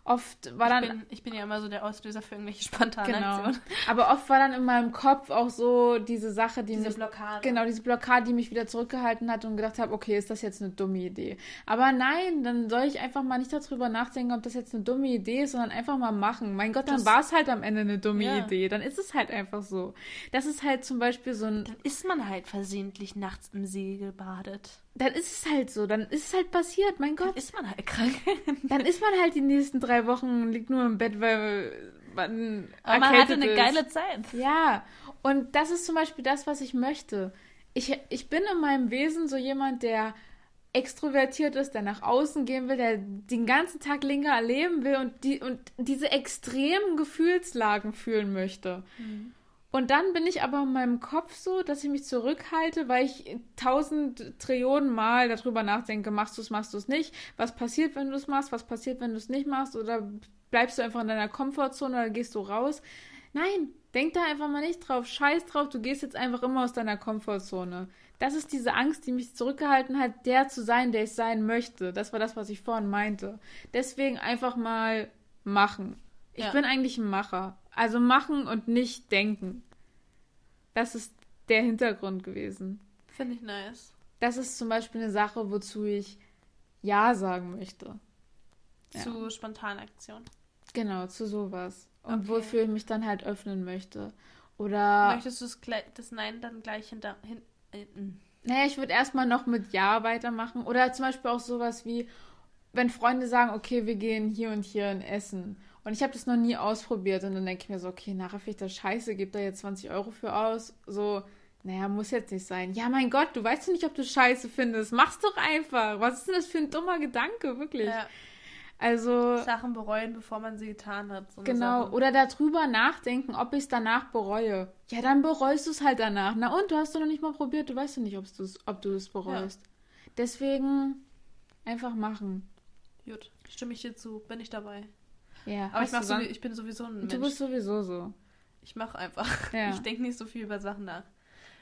Speaker 2: oft war dann.
Speaker 1: Ich bin, ich bin ja immer so der Auslöser für irgendwelche spontanen genau. Aktionen.
Speaker 2: Aber oft war dann in meinem Kopf auch so diese Sache, die
Speaker 1: diese
Speaker 2: mich.
Speaker 1: Blockade.
Speaker 2: Genau, diese Blockade, die mich wieder zurückgehalten hat und gedacht habe, okay, ist das jetzt eine dumme Idee? Aber nein, dann soll ich einfach mal nicht darüber nachdenken, ob das jetzt eine dumme Idee ist, sondern einfach mal machen. Mein Gott, dann war es halt am Ende eine dumme ja. Idee. Dann ist es halt einfach so. Das ist halt zum Beispiel so ein.
Speaker 1: Dann ist man halt versehentlich nachts im See gebadet
Speaker 2: dann ist es halt so, dann ist es halt passiert, mein Gott. Dann
Speaker 1: ist man halt krank.
Speaker 2: dann ist man halt die nächsten drei Wochen, liegt nur im Bett, weil man
Speaker 1: Aber man hatte eine ist. geile Zeit.
Speaker 2: Ja, und das ist zum Beispiel das, was ich möchte. Ich, ich bin in meinem Wesen so jemand, der extrovertiert ist, der nach außen gehen will, der den ganzen Tag länger erleben will und, die, und diese extremen Gefühlslagen fühlen möchte. Mhm. Und dann bin ich aber in meinem Kopf so, dass ich mich zurückhalte, weil ich tausend Trillionen Mal darüber nachdenke, machst du es, machst du es nicht, was passiert, wenn du es machst, was passiert, wenn du es nicht machst, oder bleibst du einfach in deiner Komfortzone oder gehst du raus. Nein, denk da einfach mal nicht drauf, scheiß drauf, du gehst jetzt einfach immer aus deiner Komfortzone. Das ist diese Angst, die mich zurückgehalten hat, der zu sein, der ich sein möchte. Das war das, was ich vorhin meinte. Deswegen einfach mal machen. Ich ja. bin eigentlich ein Macher. Also machen und nicht denken. Das ist der Hintergrund gewesen.
Speaker 1: Finde ich nice.
Speaker 2: Das ist zum Beispiel eine Sache, wozu ich Ja sagen möchte.
Speaker 1: Zu ja. spontanen Aktionen.
Speaker 2: Genau, zu sowas. Und okay. wofür ich mich dann halt öffnen möchte. Oder.
Speaker 1: Möchtest du das Nein dann gleich hinter. Hin, äh,
Speaker 2: naja, ich würde erstmal noch mit Ja weitermachen. Oder zum Beispiel auch sowas wie, wenn Freunde sagen, okay, wir gehen hier und hier in Essen. Und ich habe das noch nie ausprobiert. Und dann denke ich mir so, okay, nachher finde ich das scheiße, gib da jetzt 20 Euro für aus. So, naja, muss jetzt nicht sein. Ja, mein Gott, du weißt doch nicht, ob du scheiße findest. Mach's doch einfach. Was ist denn das für ein dummer Gedanke, wirklich? Ja. Also.
Speaker 1: Sachen bereuen, bevor man sie getan hat.
Speaker 2: So genau. Sache. Oder darüber nachdenken, ob ich es danach bereue. Ja, dann bereust du es halt danach. Na und, du hast doch noch nicht mal probiert. Du weißt doch nicht, ob du es bereust. Ja. Deswegen einfach machen.
Speaker 1: Gut, stimme ich dir zu. Bin ich dabei.
Speaker 2: Ja,
Speaker 1: aber ich, mach so, ich bin sowieso ein Mensch.
Speaker 2: Du bist sowieso so.
Speaker 1: Ich mache einfach. Ja. Ich denke nicht so viel über Sachen nach.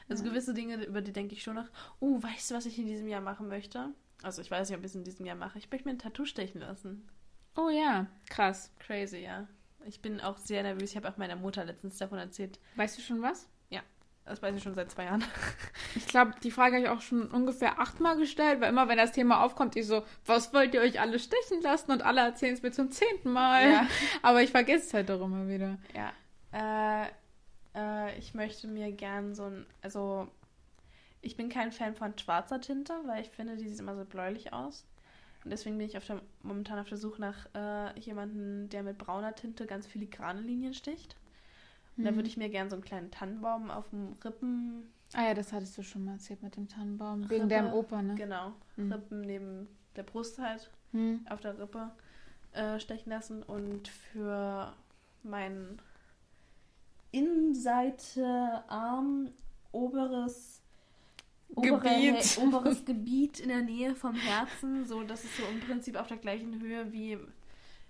Speaker 1: Also ja. gewisse Dinge, über die denke ich schon nach. Oh, weißt du, was ich in diesem Jahr machen möchte? Also ich weiß nicht, ob ich es in diesem Jahr mache. Ich möchte mir ein Tattoo stechen lassen.
Speaker 2: Oh ja, krass.
Speaker 1: Crazy, ja. Ich bin auch sehr nervös. Ich habe auch meiner Mutter letztens davon erzählt.
Speaker 2: Weißt du schon was?
Speaker 1: Das weiß ich schon seit zwei Jahren.
Speaker 2: Ich glaube, die Frage habe ich auch schon ungefähr achtmal gestellt, weil immer, wenn das Thema aufkommt, ich so, was wollt ihr euch alle stechen lassen? Und alle erzählen es mir zum zehnten Mal. Ja. Aber ich vergesse es halt auch immer wieder.
Speaker 1: Ja. Äh, äh, ich möchte mir gern so ein, also ich bin kein Fan von schwarzer Tinte, weil ich finde, die sieht immer so bläulich aus. Und deswegen bin ich auf der, momentan auf der Suche nach äh, jemandem, der mit brauner Tinte ganz filigrane Linien sticht. Und da würde mhm. ich mir gerne so einen kleinen Tannenbaum auf dem Rippen.
Speaker 2: Ah ja, das hattest du schon mal erzählt mit dem Tannenbaum. Rippe, Wegen deinem Opa, ne?
Speaker 1: Genau. Mhm. Rippen neben der Brust halt. Mhm. Auf der Rippe äh, stechen lassen. Und für meinen Innenseite, Arm, oberes obere, Gebiet. oberes Gebiet in der Nähe vom Herzen, so dass es so im Prinzip auf der gleichen Höhe wie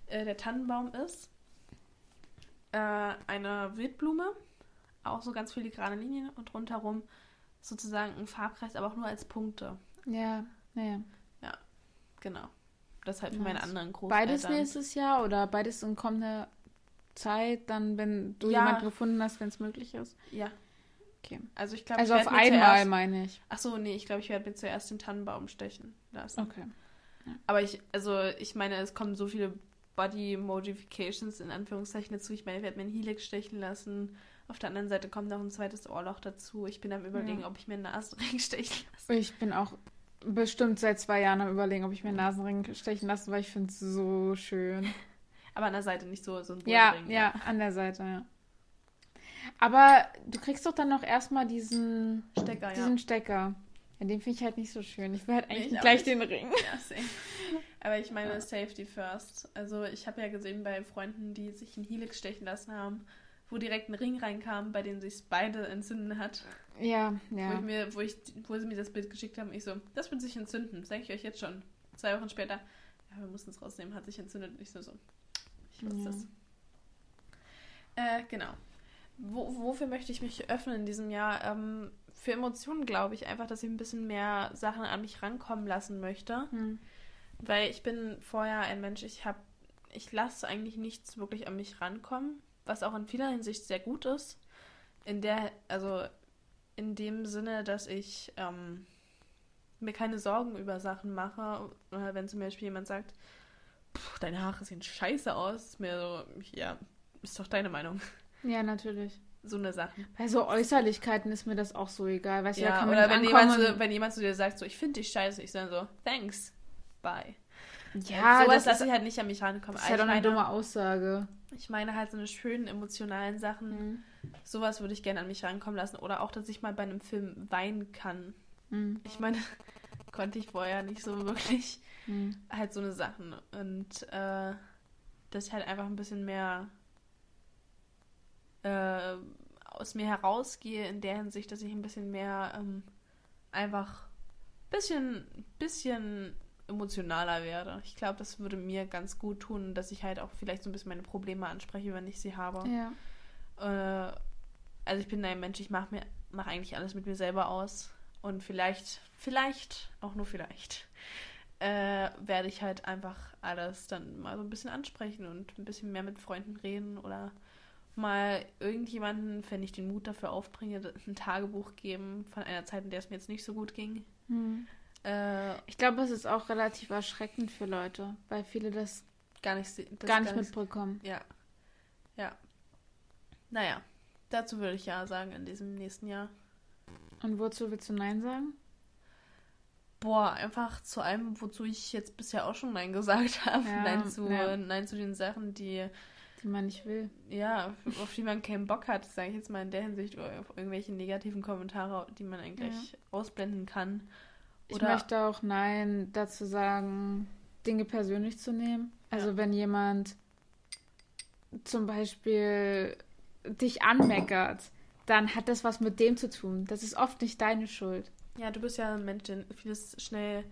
Speaker 1: äh, der Tannenbaum ist. Äh, eine Wildblume, auch so ganz filigrane Linien und rundherum sozusagen ein Farbkreis, aber auch nur als Punkte.
Speaker 2: Ja, naja.
Speaker 1: Ja, genau. Das halt für meine anderen Großeltern.
Speaker 2: Beides nächstes Jahr oder beides in kommender Zeit, dann, wenn du ja. jemanden gefunden hast, wenn es möglich ist?
Speaker 1: Ja.
Speaker 2: Okay.
Speaker 1: Also ich glaube,
Speaker 2: Also auf einmal zuerst... meine ich.
Speaker 1: Ach so, nee, ich glaube, ich werde mir zuerst den Tannenbaum stechen lassen.
Speaker 2: Okay.
Speaker 1: Ja. Aber ich, also ich meine, es kommen so viele Body Modifications in Anführungszeichen dazu. Ich meine, ich werde mir einen Helix stechen lassen. Auf der anderen Seite kommt noch ein zweites Ohrloch dazu. Ich bin am überlegen, ja. ob ich mir einen Nasenring stechen lasse.
Speaker 2: Ich bin auch bestimmt seit zwei Jahren am überlegen, ob ich mir einen Nasenring stechen lasse, weil ich finde es so schön.
Speaker 1: Aber an der Seite nicht so, so ein
Speaker 2: Ja, ja, ja, an der Seite, ja. Aber du kriegst doch dann noch erstmal diesen
Speaker 1: Stecker,
Speaker 2: diesen
Speaker 1: ja.
Speaker 2: Stecker. Ja, den finde ich halt nicht so schön. Ich will halt eigentlich nee, gleich den Ring.
Speaker 1: Ja, same. Aber ich meine ja. Safety first. Also ich habe ja gesehen bei Freunden, die sich einen Helix stechen lassen haben, wo direkt ein Ring reinkam, bei dem sich beide entzünden hat.
Speaker 2: Ja, ja.
Speaker 1: Wo, ich mir, wo, ich, wo sie mir das Bild geschickt haben, ich so, das wird sich entzünden, sage ich euch jetzt schon. Zwei Wochen später, ja, wir mussten es rausnehmen, hat sich entzündet. Und ich so, so, ich wusste es. Äh, genau. Wo, wofür möchte ich mich öffnen in diesem Jahr? Ähm, für Emotionen glaube ich einfach, dass ich ein bisschen mehr Sachen an mich rankommen lassen möchte. Hm. Weil ich bin vorher ein Mensch, ich habe, ich lasse eigentlich nichts wirklich an mich rankommen, was auch in vieler Hinsicht sehr gut ist. In der, also in dem Sinne, dass ich ähm, mir keine Sorgen über Sachen mache. Oder wenn zum Beispiel jemand sagt, deine Haare sehen scheiße aus, ist mir so, ja, ist doch deine Meinung.
Speaker 2: Ja, natürlich.
Speaker 1: So eine Sache.
Speaker 2: Bei so Äußerlichkeiten ist mir das auch so egal. Weißt
Speaker 1: ja, du, oder wenn jemand, so, wenn jemand zu dir sagt, so, ich finde dich scheiße, ich sage so, thanks, bye.
Speaker 2: Ja,
Speaker 1: so sowas lasse ich halt nicht an mich rankommen.
Speaker 2: Das ist ja doch eine dumme Aussage.
Speaker 1: Ich meine halt so eine schönen emotionalen Sachen. Mhm. Sowas würde ich gerne an mich rankommen lassen. Oder auch, dass ich mal bei einem Film weinen kann. Mhm. Ich meine, konnte ich vorher nicht so wirklich. Mhm. Halt so eine Sachen. Und äh, dass ich halt einfach ein bisschen mehr äh, aus mir herausgehe in der Hinsicht, dass ich ein bisschen mehr ähm, einfach bisschen, bisschen emotionaler werde. Ich glaube, das würde mir ganz gut tun, dass ich halt auch vielleicht so ein bisschen meine Probleme anspreche, wenn ich sie habe.
Speaker 2: Ja.
Speaker 1: Äh, also ich bin ein Mensch, ich mache mir mache eigentlich alles mit mir selber aus und vielleicht, vielleicht auch nur vielleicht äh, werde ich halt einfach alles dann mal so ein bisschen ansprechen und ein bisschen mehr mit Freunden reden oder mal irgendjemanden, wenn ich den Mut dafür aufbringe, ein Tagebuch geben von einer Zeit, in der es mir jetzt nicht so gut ging.
Speaker 2: Hm. Äh, ich glaube, es ist auch relativ erschreckend für Leute, weil viele das
Speaker 1: gar nicht,
Speaker 2: das gar nicht mitbekommen.
Speaker 1: Ja. Ja. Naja, dazu würde ich ja sagen in diesem nächsten Jahr.
Speaker 2: Und wozu willst du Nein sagen?
Speaker 1: Boah, einfach zu allem, wozu ich jetzt bisher auch schon Nein gesagt habe. Ja, nein, zu, ja. nein zu den Sachen, die
Speaker 2: die man nicht will.
Speaker 1: Ja, auf die man keinen Bock hat, sage ich jetzt mal in der Hinsicht, oder auf irgendwelche negativen Kommentare, die man eigentlich ja. ausblenden kann.
Speaker 2: Oder ich möchte auch Nein dazu sagen, Dinge persönlich zu nehmen. Also ja. wenn jemand zum Beispiel dich anmeckert, dann hat das was mit dem zu tun. Das ist oft nicht deine Schuld.
Speaker 1: Ja, du bist ja ein Mensch, der vieles schnell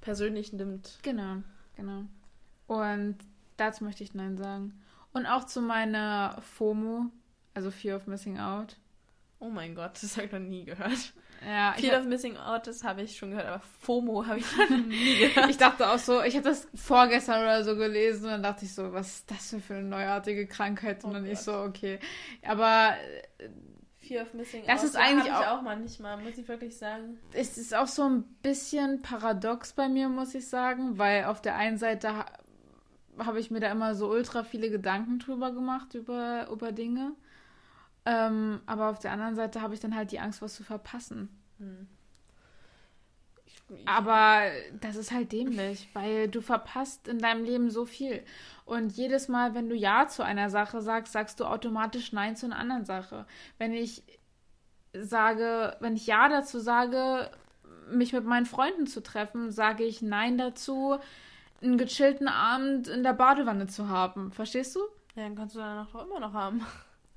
Speaker 1: persönlich nimmt.
Speaker 2: Genau, genau. Und dazu möchte ich Nein sagen. Und auch zu meiner FOMO, also Fear of Missing Out.
Speaker 1: Oh mein Gott, das habe ich noch nie gehört.
Speaker 2: Ja,
Speaker 1: Fear of Missing Out, das habe ich schon gehört, aber FOMO habe ich noch nie gehört.
Speaker 2: ich dachte auch so, ich habe das vorgestern oder so gelesen und dann dachte ich so, was ist das für eine neuartige Krankheit? Und oh dann Gott. ich so, okay. Aber
Speaker 1: äh, Fear of Missing
Speaker 2: das Out. ist eigentlich
Speaker 1: auch, auch manchmal, muss ich wirklich sagen.
Speaker 2: Es ist auch so ein bisschen paradox bei mir, muss ich sagen, weil auf der einen Seite habe ich mir da immer so ultra viele Gedanken drüber gemacht, über, über Dinge. Ähm, aber auf der anderen Seite habe ich dann halt die Angst, was zu verpassen. Hm. aber das ist halt dämlich, weil du verpasst in deinem Leben so viel. Und jedes Mal, wenn du Ja zu einer Sache sagst, sagst du automatisch Nein zu einer anderen Sache. Wenn ich sage, wenn ich Ja dazu sage, mich mit meinen Freunden zu treffen, sage ich Nein dazu, einen gechillten Abend in der Badewanne zu haben. Verstehst du?
Speaker 1: Ja, dann kannst du danach doch immer noch haben.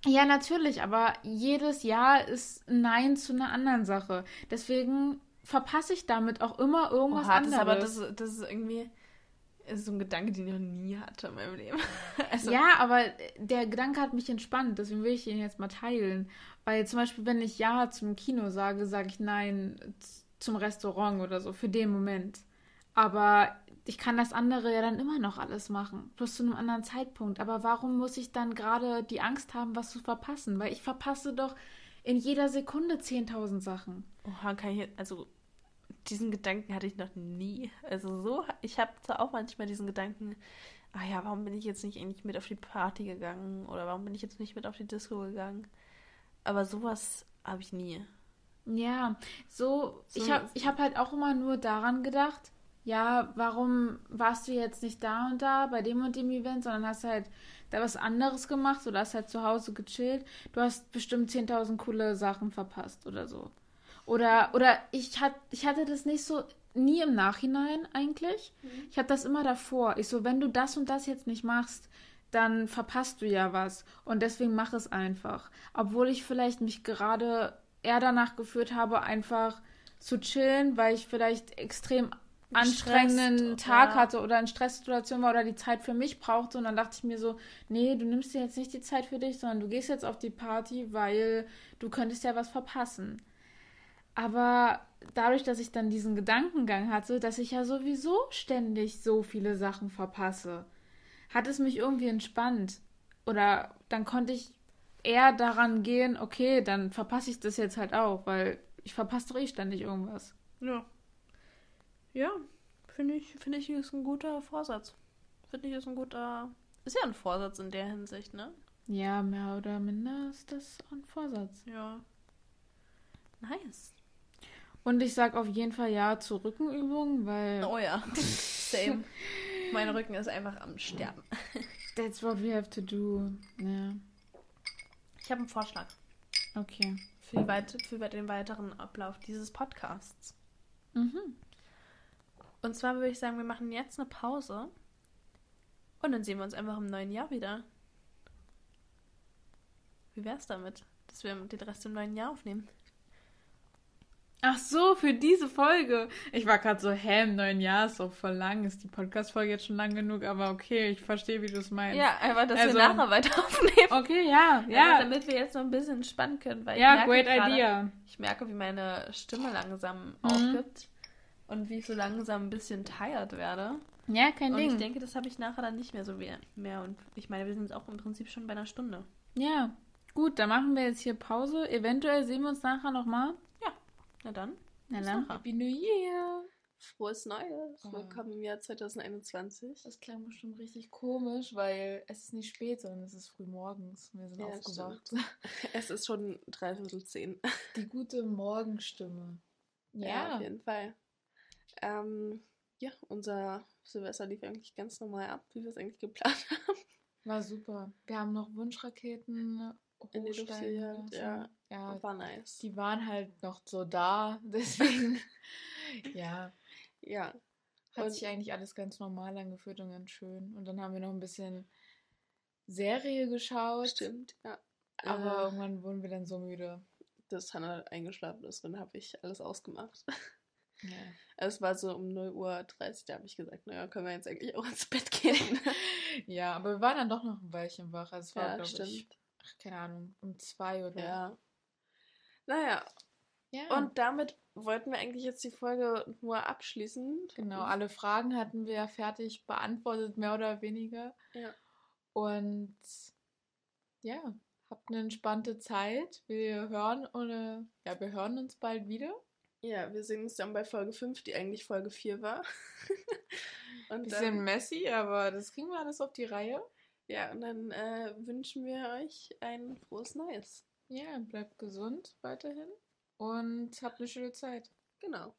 Speaker 2: Ja, natürlich, aber jedes Jahr ist ein Nein zu einer anderen Sache. Deswegen verpasse ich damit auch immer irgendwas
Speaker 1: Oha, das
Speaker 2: anderes.
Speaker 1: ist aber das, das ist irgendwie ist so ein Gedanke, den ich noch nie hatte in meinem Leben. Also,
Speaker 2: Ja, aber der Gedanke hat mich entspannt, deswegen will ich ihn jetzt mal teilen. Weil zum Beispiel, wenn ich Ja zum Kino sage, sage ich Nein zum Restaurant oder so, für den Moment. Aber ich kann das andere ja dann immer noch alles machen, bloß zu einem anderen Zeitpunkt. Aber warum muss ich dann gerade die Angst haben, was zu verpassen? Weil ich verpasse doch in jeder Sekunde 10.000 Sachen.
Speaker 1: Oha, kann ich, also diesen Gedanken hatte ich noch nie. Also so, ich habe zwar auch manchmal diesen Gedanken, ah ja, warum bin ich jetzt nicht eigentlich mit auf die Party gegangen oder warum bin ich jetzt nicht mit auf die Disco gegangen? Aber sowas habe ich nie.
Speaker 2: Ja, so,
Speaker 1: So-
Speaker 2: ich habe ich hab halt auch immer nur daran gedacht, ja, warum warst du jetzt nicht da und da bei dem und dem Event, sondern hast halt da was anderes gemacht oder hast halt zu Hause gechillt. Du hast bestimmt 10.000 coole Sachen verpasst oder so. Oder, oder ich, hat, ich hatte das nicht so, nie im Nachhinein eigentlich. Ich hatte das immer davor. Ich so, wenn du das und das jetzt nicht machst, dann verpasst du ja was. Und deswegen mach es einfach. Obwohl ich vielleicht mich gerade eher danach geführt habe, einfach zu chillen, weil ich vielleicht extrem anstrengenden Tag
Speaker 1: ja.
Speaker 2: hatte oder in Stresssituation war oder die Zeit für mich brauchte. Und dann dachte ich mir so, nee, du nimmst dir jetzt nicht die Zeit für dich, sondern du gehst jetzt auf die Party, weil du könntest ja was verpassen. Aber dadurch, dass ich dann diesen Gedankengang hatte, dass ich ja sowieso ständig so viele Sachen verpasse, hat es mich irgendwie entspannt. Oder dann konnte ich eher daran gehen, okay, dann verpasse ich das jetzt halt auch, weil ich verpasse doch eh ständig irgendwas.
Speaker 1: Ja. Ja, finde ich, finde ich, ist ein guter Vorsatz. Finde ich, ist ein guter. Ist ja ein Vorsatz in der Hinsicht, ne?
Speaker 2: Ja, mehr oder minder ist das ein Vorsatz.
Speaker 1: Ja. Nice.
Speaker 2: Und ich sag auf jeden Fall ja zur Rückenübung, weil
Speaker 1: Oh ja. Same. mein Rücken ist einfach am Sterben.
Speaker 2: that's what we have to do. Ja,
Speaker 1: Ich habe einen Vorschlag
Speaker 2: okay.
Speaker 1: für, weit, für den weiteren Ablauf dieses Podcasts.
Speaker 2: Mhm.
Speaker 1: Und zwar würde ich sagen, wir machen jetzt eine Pause. Und dann sehen wir uns einfach im neuen Jahr wieder. Wie wär's damit, dass wir den Rest im neuen Jahr aufnehmen?
Speaker 2: Ach so, für diese Folge. Ich war gerade so, hä, im neuen Jahr ist doch voll lang. Ist die Podcast-Folge jetzt schon lang genug? Aber okay, ich verstehe, wie du es meinst.
Speaker 1: Ja, einfach, dass
Speaker 2: Also-
Speaker 1: wir nachher weiter aufnehmen.
Speaker 2: Okay, ja, ja.
Speaker 1: damit wir jetzt noch ein bisschen entspannen können. Weil
Speaker 2: Ja,
Speaker 1: ich merke
Speaker 2: great
Speaker 1: gerade,
Speaker 2: idea.
Speaker 1: Ich merke, wie meine Stimme langsam
Speaker 2: Mhm.
Speaker 1: aufgibt. Und wie ich so langsam ein bisschen tired werde.
Speaker 2: Ja, kein
Speaker 1: Und
Speaker 2: Ding.
Speaker 1: ich denke, das habe ich nachher dann nicht mehr so mehr. Und ich meine, wir sind jetzt auch im Prinzip schon bei einer Stunde.
Speaker 2: Ja, gut, dann machen wir jetzt hier Pause. Eventuell sehen wir uns nachher nochmal.
Speaker 1: Na dann.
Speaker 2: Na
Speaker 1: Bis
Speaker 2: dann. Happy New Year.
Speaker 1: Frohes Neues.
Speaker 2: Oh.
Speaker 1: Willkommen im Jahr 2021.
Speaker 2: Das klang bestimmt richtig komisch, weil es ist nicht spät, sondern es ist früh morgens. Wir sind
Speaker 1: Ja,
Speaker 2: aufgewacht.
Speaker 1: Es ist schon dreiviertel zehn.
Speaker 2: Die gute Morgenstimme.
Speaker 1: auf jeden Fall. Ähm, ja, unser Silvester lief eigentlich ganz normal ab, wie wir es eigentlich geplant haben.
Speaker 2: war super. Wir haben noch Wunschraketen
Speaker 1: In die Luft gejagt, ja.
Speaker 2: ja.
Speaker 1: War nice.
Speaker 2: Die waren halt noch so da, deswegen. ja,
Speaker 1: Ja,
Speaker 2: hat
Speaker 1: Und-
Speaker 2: sich eigentlich alles ganz normal angefühlt und ganz schön. Und dann haben wir noch ein bisschen Serie geschaut.
Speaker 1: stimmt. Ja.
Speaker 2: Aber
Speaker 1: äh,
Speaker 2: irgendwann wurden wir dann so müde.
Speaker 1: dass Hannah eingeschlafen ist, dann habe ich alles ausgemacht.
Speaker 2: Ja.
Speaker 1: Es war so um 0 Uhr 30, da habe ich gesagt, naja, können wir jetzt eigentlich auch ins Bett gehen.
Speaker 2: ja, aber wir waren dann doch noch ein Weilchen wach. Also es war,
Speaker 1: ja,
Speaker 2: glaube
Speaker 1: stimmt.
Speaker 2: ich, ach, keine Ahnung, um zwei oder.
Speaker 1: Ja. Naja,
Speaker 2: ja.
Speaker 1: und damit wollten wir eigentlich jetzt die Folge nur abschließen.
Speaker 2: Genau, alle Fragen hatten wir ja fertig beantwortet, mehr oder weniger.
Speaker 1: Ja.
Speaker 2: Und ja, habt eine entspannte Zeit. Wir hören oder ja, wir hören uns bald wieder.
Speaker 1: Ja, wir sehen uns dann bei Folge 5, die eigentlich Folge 4 war. und
Speaker 2: Bisschen
Speaker 1: dann,
Speaker 2: messy, aber das kriegen wir alles auf die Reihe.
Speaker 1: ja, und dann äh, wünschen wir euch ein frohes Neues.
Speaker 2: Ja, bleibt gesund weiterhin und habt eine schöne Zeit.
Speaker 1: Genau.